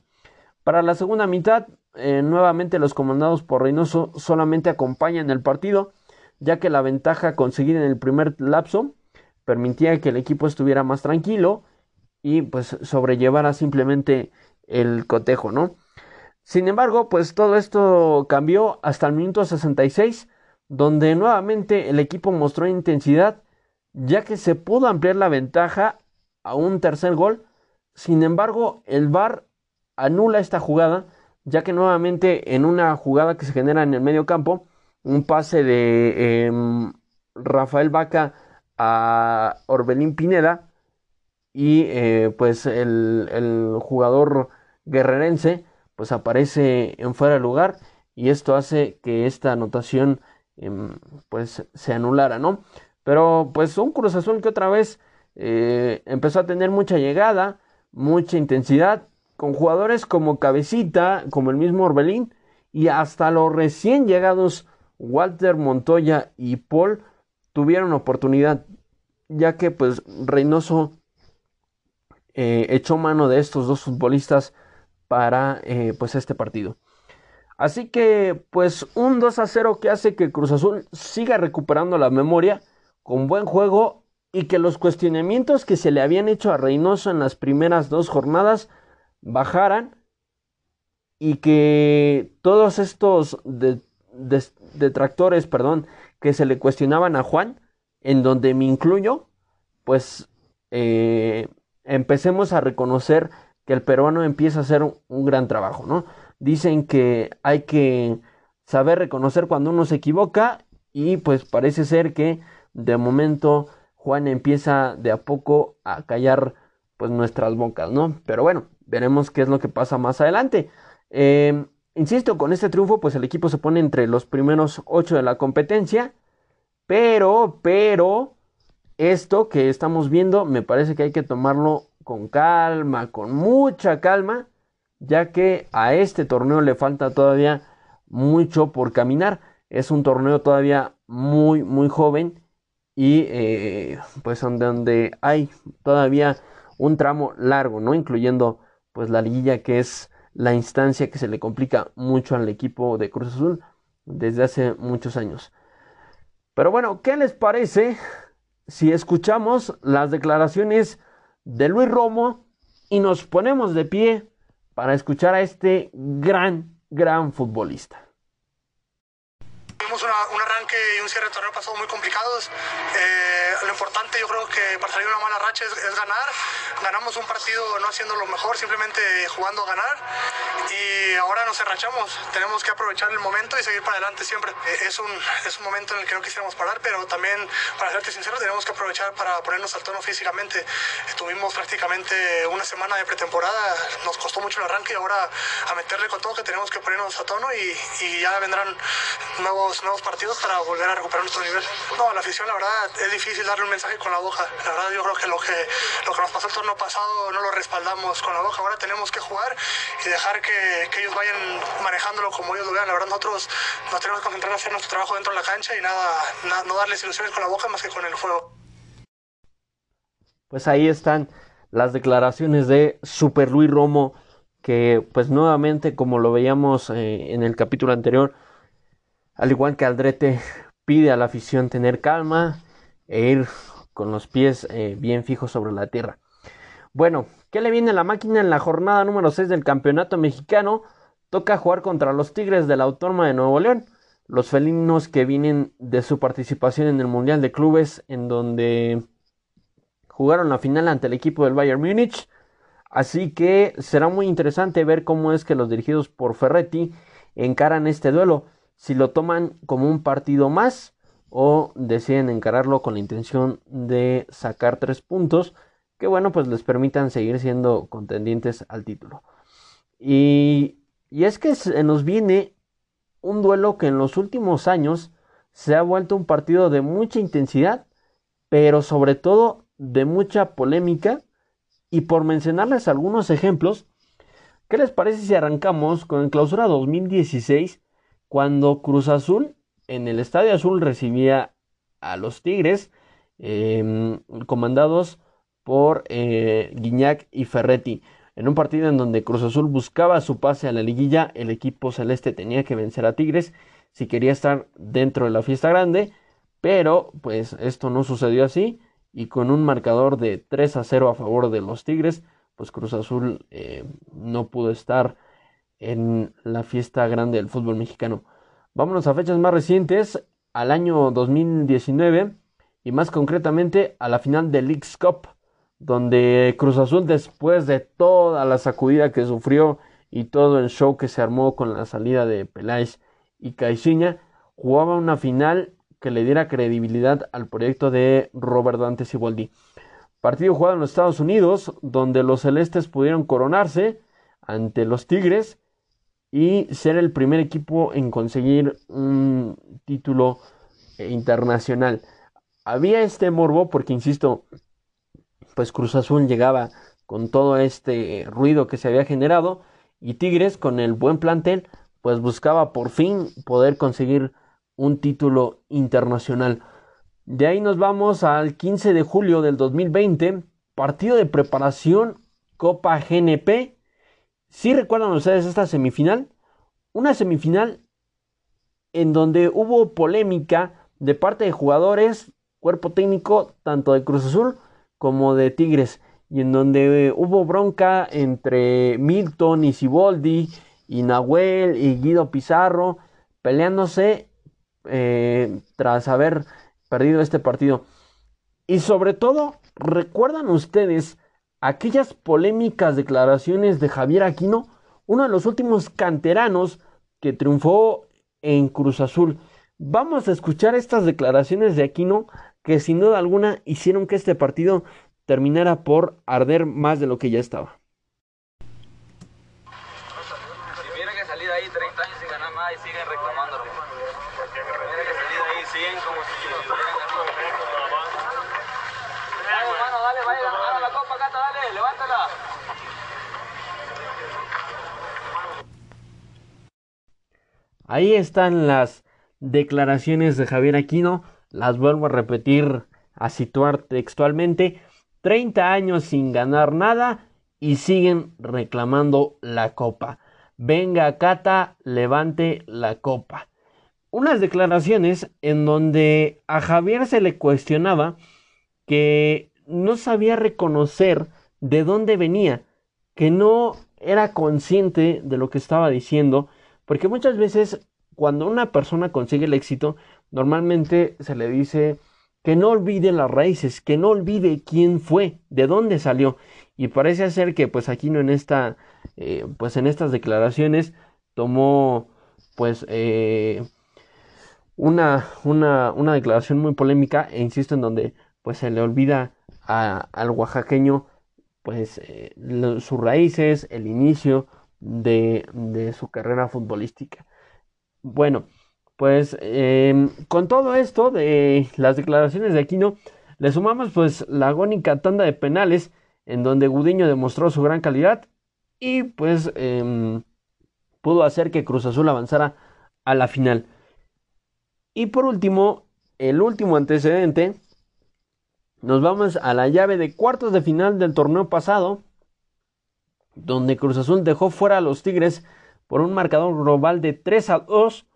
Para la segunda mitad, eh, nuevamente los comandados por Reynoso solamente acompañan el partido, ya que la ventaja conseguida en el primer lapso permitía que el equipo estuviera más tranquilo y pues sobrellevara simplemente el cotejo, ¿no? Sin embargo, pues todo esto cambió hasta el minuto 66, donde nuevamente el equipo mostró intensidad, ya que se pudo ampliar la ventaja a un tercer gol. Sin embargo, el VAR anula esta jugada, ya que nuevamente en una jugada que se genera en el medio campo, un pase de em, Rafael Vaca a Orbelín Pineda y eh, pues el, jugador guerrerense pues aparece en fuera de lugar y esto hace que esta anotación pues se anulara, ¿no? Pero pues un Cruz Azul que otra vez eh, empezó a tener mucha llegada, mucha intensidad, con jugadores como Cabecita, como el mismo Orbelín, y hasta los recién llegados Walter Montoya y Paul tuvieron oportunidad, ya que pues Reynoso eh, echó mano de estos dos futbolistas para eh, pues este partido. Así que pues un 2 a 0 que hace que Cruz Azul siga recuperando la memoria con buen juego y que los cuestionamientos que se le habían hecho a Reynoso en las primeras dos jornadas bajaran y que todos estos detractores, perdón, que se le cuestionaban a Juan, en donde me incluyo, pues eh, empecemos a reconocer que el peruano empieza a hacer un, gran trabajo, ¿no? Dicen que hay que saber reconocer cuando uno se equivoca y pues parece ser que de momento Juan empieza de a poco a callar pues nuestras bocas, ¿no? Pero bueno, veremos qué es lo que pasa más adelante. Em, insisto, con este triunfo pues el equipo se pone entre los primeros ocho de la competencia, pero, pero, esto que estamos viendo me parece que hay que tomarlo con calma, con mucha calma, ya que a este torneo le falta todavía mucho por caminar. Es un torneo todavía muy, muy joven y eh, pues donde, donde hay todavía un tramo largo, ¿no? Incluyendo pues la liguilla que es la instancia que se le complica mucho al equipo de Cruz Azul desde hace muchos años. Pero bueno, ¿qué les parece si escuchamos las declaraciones de Luis Romo y nos ponemos de pie para escuchar a este gran, gran futbolista? Tuvimos un arranque y un cierre de torneo pasado muy complicados. Eh, lo importante yo creo que para salir de una mala racha es, ganar. Ganamos un partido no haciendo lo mejor, simplemente jugando a ganar. Y ahora nos enrachamos. Tenemos que aprovechar el momento y seguir para adelante siempre. Eh, es, un, es un momento en el que no quisiéramos parar, pero también, para serte sincero, tenemos que aprovechar para ponernos al tono físicamente. Tuvimos prácticamente una semana de pretemporada, nos costó mucho el arranque y ahora a meterle con todo que tenemos que ponernos a tono y, y ya vendrán nuevos, nuevos partidos para volver a recuperar nuestro nivel. No, la afición, la verdad, es difícil darle un mensaje con la boca. La verdad, yo creo que lo que, lo que nos pasó el torneo pasado no lo respaldamos con la boca. Ahora tenemos que jugar y dejar que, que ellos vayan manejándolo como ellos lo vean. La verdad, nosotros nos tenemos que concentrar en hacer nuestro trabajo dentro de la cancha y nada, nada no darles ilusiones con la boca más que con el juego. Pues ahí están las declaraciones de Super Luis Romo, que pues nuevamente, como lo veíamos eh, en el capítulo anterior, al igual que Aldrete, pide a la afición tener calma e ir con los pies eh, bien fijos sobre la tierra. Bueno, ¿qué le viene a la máquina en la jornada número 6 del campeonato mexicano? Toca jugar contra los Tigres de la Autónoma de Nuevo León, los felinos que vienen de su participación en el Mundial de Clubes, en donde jugaron la final ante el equipo del Bayern Múnich. Así que será muy interesante ver cómo es que los dirigidos por Ferretti encaran este duelo si lo toman como un partido más o deciden encararlo con la intención de sacar tres puntos que bueno pues les permitan seguir siendo contendientes al título. Y, y es que se nos viene un duelo que en los últimos años se ha vuelto un partido de mucha intensidad pero sobre todo de mucha polémica. Y por mencionarles algunos ejemplos ¿qué les parece si arrancamos con el clausura 2016 cuando Cruz Azul en el Estadio Azul recibía a los Tigres, eh, comandados por eh, Guiñac y Ferretti. En un partido en donde Cruz Azul buscaba su pase a la liguilla, el equipo celeste tenía que vencer a Tigres si quería estar dentro de la fiesta grande, pero pues esto no sucedió así y con un marcador de 3 a 0 a favor de los Tigres, pues Cruz Azul eh, no pudo estar en la fiesta grande del fútbol mexicano. Vámonos a fechas más recientes, al año 2019 y más concretamente a la final del League's Cup, donde Cruz Azul después de toda la sacudida que sufrió y todo el show que se armó con la salida de Peláez y Caixinha, jugaba una final que le diera credibilidad al proyecto de Robert Dante Siboldi. Partido jugado en los Estados Unidos, donde los celestes pudieron coronarse ante los Tigres y ser el primer equipo en conseguir un título internacional. Había este morbo porque, insisto, pues Cruz Azul llegaba con todo este ruido que se había generado y Tigres con el buen plantel pues buscaba por fin poder conseguir un título internacional. De ahí nos vamos al 15 de julio del 2020, partido de preparación Copa GNP si recuerdan ustedes esta semifinal, una semifinal en donde hubo polémica de parte de jugadores, cuerpo técnico, tanto de Cruz Azul como de Tigres, y en donde hubo bronca entre Milton y Siboldi, y Nahuel y Guido Pizarro, peleándose eh, tras haber perdido este partido. Y sobre todo, ¿recuerdan ustedes aquellas polémicas declaraciones de Javier Aquino, uno de los últimos canteranos que triunfó en Cruz Azul. Vamos a escuchar estas declaraciones de Aquino que sin duda alguna hicieron que este partido terminara por arder más de lo que ya estaba. Si miren que salí de ahí 30 años sin ganar nada y siguen reclamando. Miren que salí de ahí 100 como si hubieran ganado. Dale, hermano, dale, vaya a ganar la copa, Cata, dale, levántala. Ahí están las declaraciones de Javier Aquino. Las vuelvo a repetir, a situar textualmente. 30 años sin ganar nada y siguen reclamando la copa. Venga, Cata, levante la copa. Unas declaraciones en donde a Javier se le cuestionaba que no sabía reconocer de dónde venía, que no era consciente de lo que estaba diciendo, porque muchas veces cuando una persona consigue el éxito, normalmente se le dice que no olvide las raíces, que no olvide quién fue, de dónde salió. Y parece ser que pues aquí no en esta, eh, pues en estas declaraciones tomó pues eh, una, una, una, declaración muy polémica e insisto en donde pues se le olvida al oaxaqueño pues eh, sus raíces, el inicio de, de su carrera futbolística. Bueno, pues em, con todo esto de las declaraciones de Aquino, le sumamos pues la agónica tanda de penales en donde Gudiño demostró su gran calidad y pues em, pudo hacer que Cruz Azul avanzara a la final. Y por último, el último antecedente, nos vamos a la llave de cuartos de final del torneo pasado, donde Cruz Azul dejó fuera a los Tigres por un marcador global de 3 a 2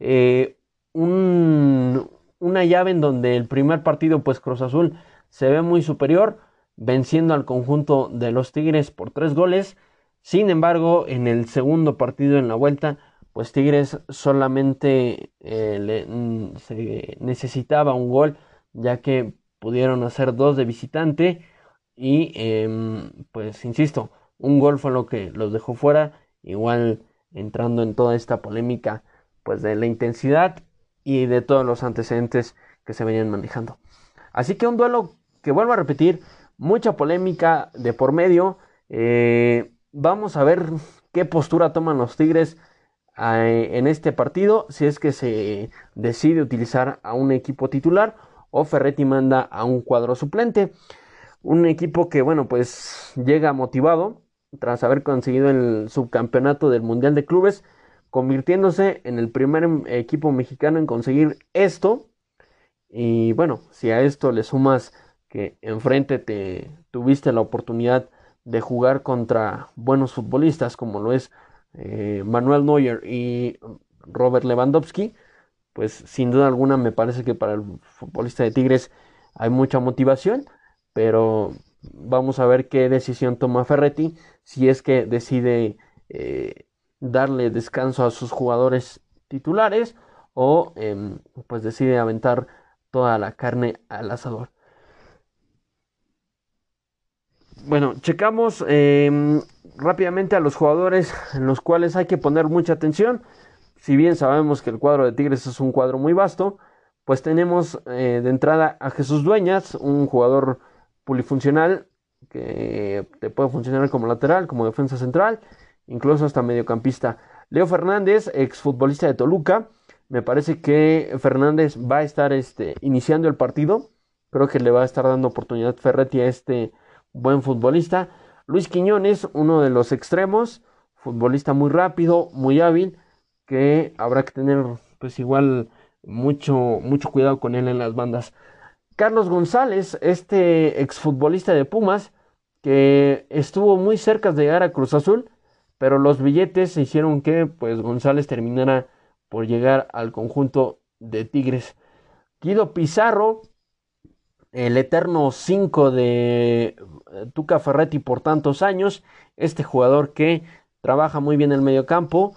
eh, una llave en donde el primer partido, pues Cruz Azul se ve muy superior, venciendo al conjunto de los Tigres por tres goles. Sin embargo, en el segundo partido en la vuelta, pues Tigres solamente eh, mm, se necesitaba un gol, ya que pudieron hacer dos de visitante. Y em, pues insisto, un gol fue lo que los dejó fuera. Igual entrando en toda esta polémica pues de la intensidad y de todos los antecedentes que se venían manejando. Así que un duelo que vuelvo a repetir, mucha polémica de por medio. Eh, vamos a ver qué postura toman los Tigres eh, en este partido, si es que se decide utilizar a un equipo titular o Ferretti manda a un cuadro suplente. Un equipo que, bueno, pues llega motivado tras haber conseguido el subcampeonato del Mundial de Clubes convirtiéndose en el primer equipo mexicano en conseguir esto. Y bueno, si a esto le sumas que enfrente te tuviste la oportunidad de jugar contra buenos futbolistas como lo es eh, Manuel Neuer y Robert Lewandowski, pues sin duda alguna me parece que para el futbolista de Tigres hay mucha motivación, pero vamos a ver qué decisión toma Ferretti si es que decide eh, darle descanso a sus jugadores titulares o em, pues decide aventar toda la carne al asador. Bueno, checamos em, rápidamente a los jugadores en los cuales hay que poner mucha atención. Si bien sabemos que el cuadro de Tigres es un cuadro muy vasto, pues tenemos eh, de entrada a Jesús Dueñas, un jugador polifuncional que te puede funcionar como lateral, como defensa central incluso hasta mediocampista. Leo Fernández, exfutbolista de Toluca. Me parece que Fernández va a estar este, iniciando el partido. Creo que le va a estar dando oportunidad Ferretti a este buen futbolista. Luis Quiñones, uno de los extremos, futbolista muy rápido, muy hábil, que habrá que tener pues igual mucho, mucho cuidado con él en las bandas. Carlos González, este exfutbolista de Pumas, que estuvo muy cerca de llegar a Cruz Azul, pero los billetes hicieron que pues González terminara por llegar al conjunto de Tigres. Guido Pizarro, el eterno 5 de eh, Tuca Ferretti por tantos años, este jugador que trabaja muy bien en el medio campo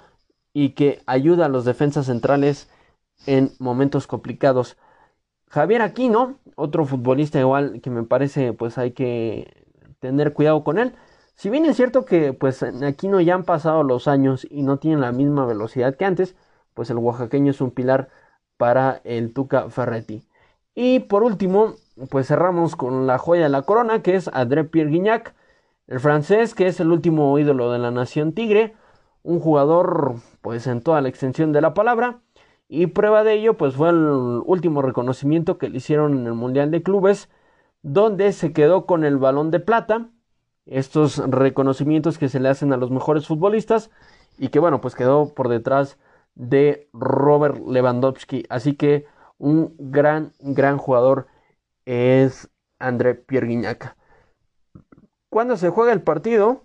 y que ayuda a los defensas centrales en momentos complicados. Javier Aquino, otro futbolista igual que me parece pues hay que tener cuidado con él. Si bien es cierto que pues aquí no ya han pasado los años y no tienen la misma velocidad que antes, pues el oaxaqueño es un pilar para el Tuca Ferretti. Y por último, pues cerramos con la joya de la corona, que es André Pierre Guignac, el francés, que es el último ídolo de la nación tigre, un jugador pues en toda la extensión de la palabra, y prueba de ello pues fue el último reconocimiento que le hicieron en el Mundial de Clubes, donde se quedó con el balón de plata, estos reconocimientos que se le hacen a los mejores futbolistas, y que bueno, pues quedó por detrás de Robert Lewandowski, así que un gran, gran jugador es André Pierre Guignac. ¿Cuándo se juega el partido?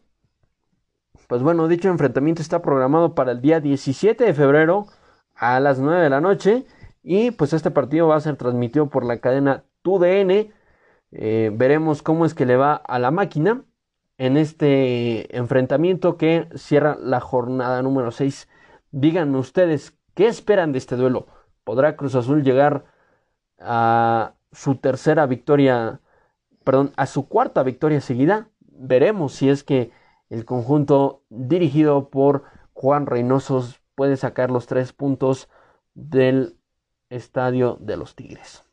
Pues bueno, dicho enfrentamiento está programado para el día 17 de febrero a las 9 de la noche. Y pues este partido va a ser transmitido por la cadena TUDN. Eh, veremos cómo es que le va a la máquina en este enfrentamiento que cierra la jornada número 6. Díganme ustedes, ¿qué esperan de este duelo? ¿Podrá Cruz Azul llegar a su tercera victoria, perdón, a su cuarta victoria seguida? Veremos si es que el conjunto dirigido por Juan Reynosos puede sacar los tres puntos del estadio de los Tigres.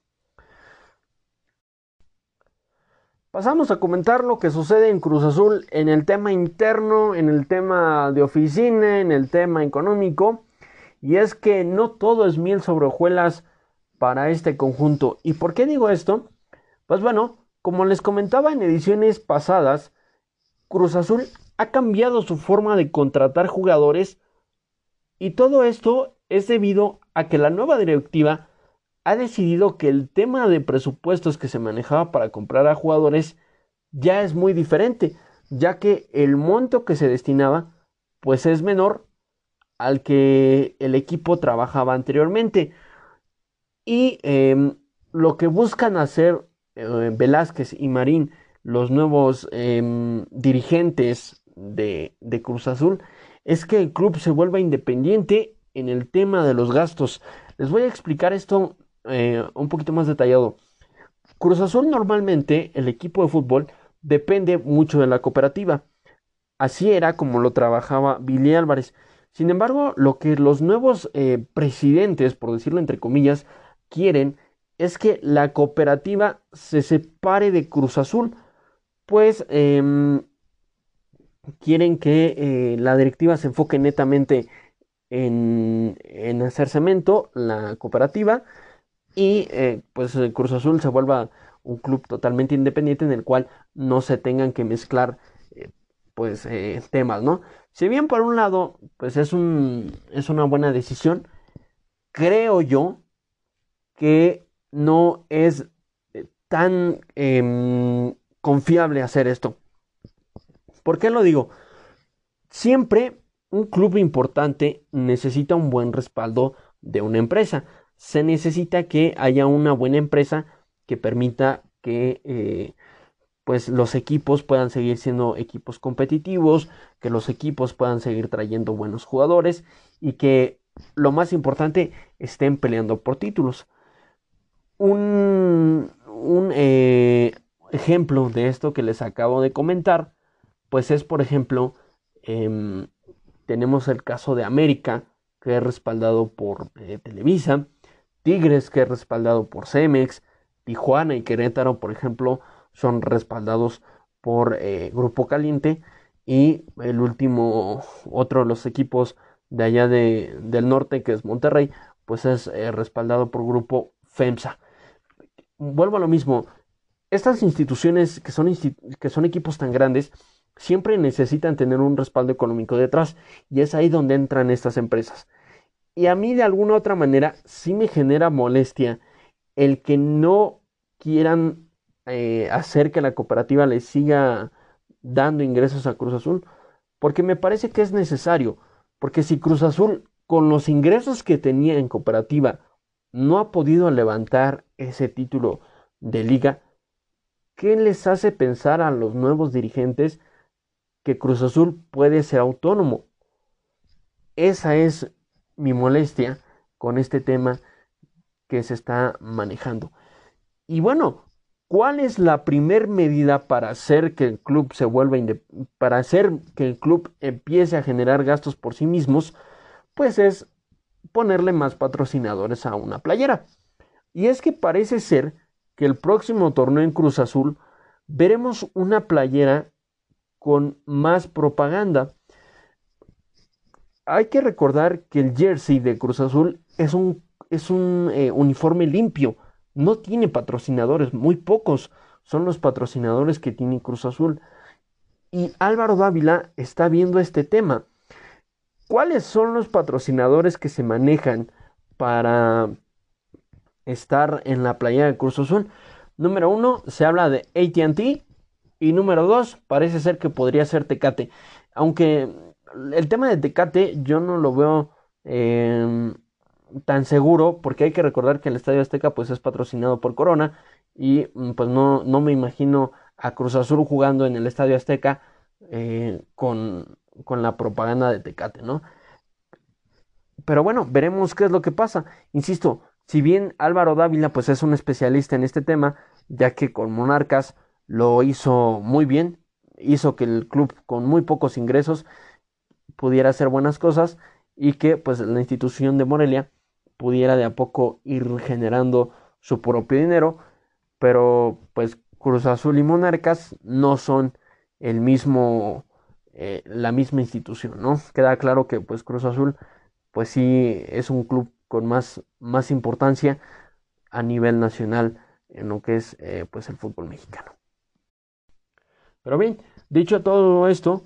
Pasamos a comentar lo que sucede en Cruz Azul en el tema interno, en el tema de oficina, en el tema económico. Y es que no todo es miel sobre hojuelas para este conjunto. ¿Y por qué digo esto? Pues bueno, como les comentaba en ediciones pasadas, Cruz Azul ha cambiado su forma de contratar jugadores y todo esto es debido a que la nueva directiva ha decidido que el tema de presupuestos que se manejaba para comprar a jugadores ya es muy diferente, ya que el monto que se destinaba pues es menor al que el equipo trabajaba anteriormente. Y em, lo que buscan hacer eh, Velázquez y Marín, los nuevos em, dirigentes de, Cruz Azul es que el club se vuelva independiente en el tema de los gastos. Les voy a explicar esto eh, un poquito más detallado. Cruz Azul normalmente, el equipo de fútbol, depende mucho de la cooperativa. Así era como lo trabajaba Billy Álvarez. Sin embargo, lo que los nuevos eh, presidentes, por decirlo entre comillas, quieren es que la cooperativa se separe de Cruz Azul, pues em, quieren que eh, la directiva se enfoque netamente en, hacer cemento, la cooperativa, y eh, pues Cruz Azul se vuelva un club totalmente independiente en el cual no se tengan que mezclar eh, pues temas, ¿no? Si bien por un lado pues es, un, es una buena decisión, creo yo que no es tan em, confiable hacer esto. ¿Por qué lo digo? Siempre un club importante necesita un buen respaldo de una empresa. Se necesita que haya una buena empresa que permita que eh, pues los equipos puedan seguir siendo equipos competitivos, que los equipos puedan seguir trayendo buenos jugadores y que lo más importante estén peleando por títulos. Un, eh, ejemplo de esto que les acabo de comentar pues es, por ejemplo, em, tenemos el caso de América, que es respaldado por eh, Televisa, Tigres, que es respaldado por Cemex, Tijuana y Querétaro, por ejemplo, son respaldados por eh, Grupo Caliente, y el último, otro de los equipos de allá de, del norte, que es Monterrey, pues es eh, respaldado por Grupo FEMSA. Vuelvo a lo mismo, estas instituciones que son, que son equipos tan grandes, siempre necesitan tener un respaldo económico detrás y es ahí donde entran estas empresas. Y a mí de alguna otra manera sí me genera molestia el que no quieran eh, hacer que la cooperativa le siga dando ingresos a Cruz Azul, porque me parece que es necesario, porque si Cruz Azul con los ingresos que tenía en cooperativa no ha podido levantar ese título de liga, ¿qué les hace pensar a los nuevos dirigentes que Cruz Azul puede ser autónomo. Esa es mi molestia con este tema que se está manejando. Y bueno, ¿Cuál es la primer medida para hacer que el club se vuelva para hacer que el club empiece a generar gastos por sí mismos? Pues es ponerle más patrocinadores a una playera. Y es que parece ser que el próximo torneo en Cruz Azul veremos una playera con más propaganda. Hay que recordar que el jersey de Cruz Azul es un, es un eh, uniforme limpio no tiene patrocinadores, muy pocos son los patrocinadores que tiene Cruz Azul. Y Álvaro Dávila está viendo este tema. ¿Cuáles son los patrocinadores que se manejan para estar en la playa de Cruz Azul? Número uno, se habla de ATT. Y número dos, parece ser que podría ser Tecate. Aunque el tema de Tecate yo no lo veo eh, tan seguro, porque hay que recordar que el Estadio Azteca pues es patrocinado por Corona y mm, pues no, no me imagino a Cruz Azul jugando en el Estadio Azteca eh, con, con, la propaganda de Tecate, ¿no? Pero bueno, veremos qué es lo que pasa. Insisto, si bien Álvaro Dávila pues es un especialista en este tema, ya que con Monarcas lo hizo muy bien, hizo que el club con muy pocos ingresos pudiera hacer buenas cosas y que pues la institución de Morelia pudiera de a poco ir generando su propio dinero, pero pues Cruz Azul y Monarcas no son el mismo, eh, la misma institución, ¿no? Queda claro que pues Cruz Azul pues sí es un club con más, más importancia a nivel nacional en lo que es eh, pues el fútbol mexicano. Pero bien, dicho todo esto,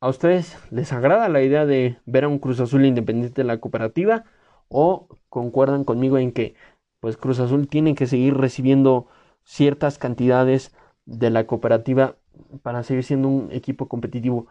¿a ustedes les agrada la idea de ver a un Cruz Azul independiente de la cooperativa? o concuerdan conmigo en que pues Cruz Azul tiene que seguir recibiendo ciertas cantidades de la cooperativa para seguir siendo un equipo competitivo.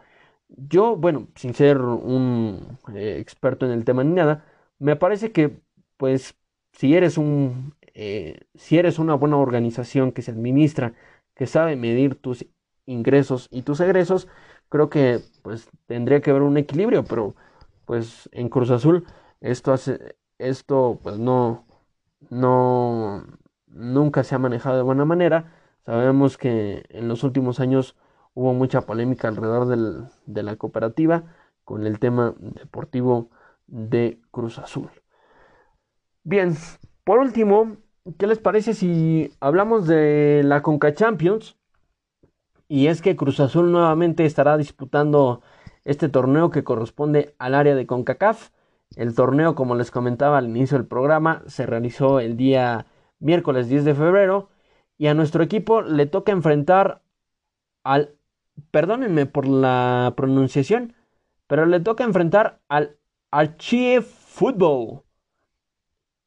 Yo, bueno, sin ser un eh, experto en el tema ni nada, me parece que pues si eres un eh, si eres una buena organización que se administra, que sabe medir tus ingresos y tus egresos, creo que pues tendría que haber un equilibrio, pero pues en Cruz Azul esto hace, esto pues no, no, nunca se ha manejado de buena manera. Sabemos que en los últimos años hubo mucha polémica alrededor del, de la cooperativa con el tema deportivo de Cruz Azul. Bien, por último, ¿qué les parece si hablamos de la Conca Champions? Y es que Cruz Azul nuevamente estará disputando este torneo que corresponde al área de CONCACAF. El torneo, como les comentaba al inicio del programa, se realizó el día miércoles 10 de febrero y a nuestro equipo le toca enfrentar al, perdónenme por la pronunciación, pero le toca enfrentar al Archie Football.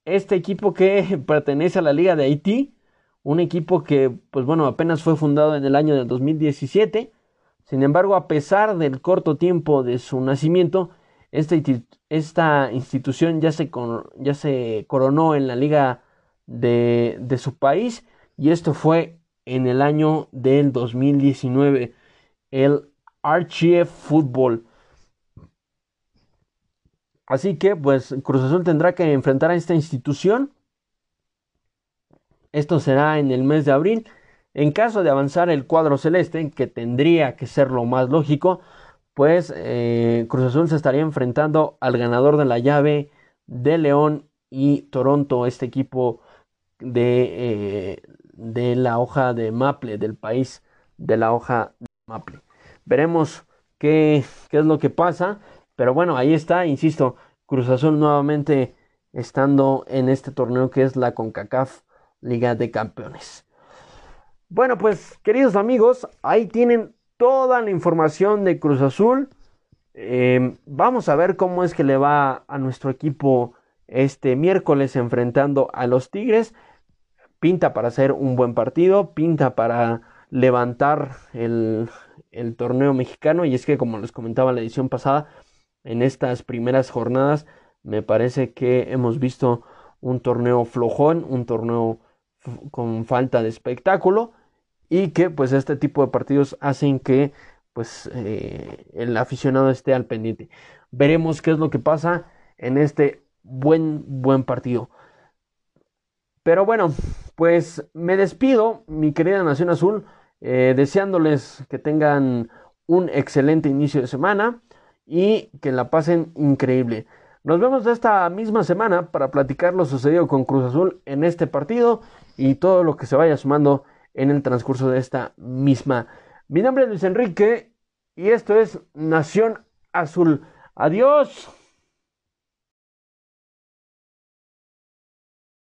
Este equipo que pertenece a la Liga de Haití, un equipo que, pues bueno, apenas fue fundado en el año del 2017. Sin embargo, a pesar del corto tiempo de su nacimiento, esta, institución ya se, ya se, coronó en la liga de, de, su país y esto fue en el año del 2019, el Archief Football. Así que pues Cruz Azul tendrá que enfrentar a esta institución. Esto será en el mes de abril. En caso de avanzar el cuadro celeste, que tendría que ser lo más lógico, pues eh, Cruz Azul se estaría enfrentando al ganador de la llave de León y Toronto, este equipo de, eh, de la hoja de Maple, del país de la hoja de Maple. Veremos qué, qué es lo que pasa, pero bueno, ahí está, insisto, Cruz Azul nuevamente estando en este torneo que es la CONCACAF Liga de Campeones. Bueno, pues queridos amigos, ahí tienen toda la información de Cruz Azul. Em, vamos a ver cómo es que le va a nuestro equipo este miércoles enfrentando a los Tigres. Pinta para hacer un buen partido, pinta para levantar el, torneo mexicano. Y es que, como les comentaba en la edición pasada, en estas primeras jornadas me parece que hemos visto un torneo flojón, un torneo con falta de espectáculo y que pues este tipo de partidos hacen que pues eh, el aficionado esté al pendiente. Veremos qué es lo que pasa en este buen buen partido. Pero bueno, Pues me despido, mi querida Nación Azul, eh, deseándoles que tengan un excelente inicio de semana y que la pasen increíble. Nos vemos esta misma semana para platicar lo sucedido con Cruz Azul en este partido y todo lo que se vaya sumando en el transcurso de esta misma. Mi nombre es Luis Enrique y esto es Nación Azul. Adiós.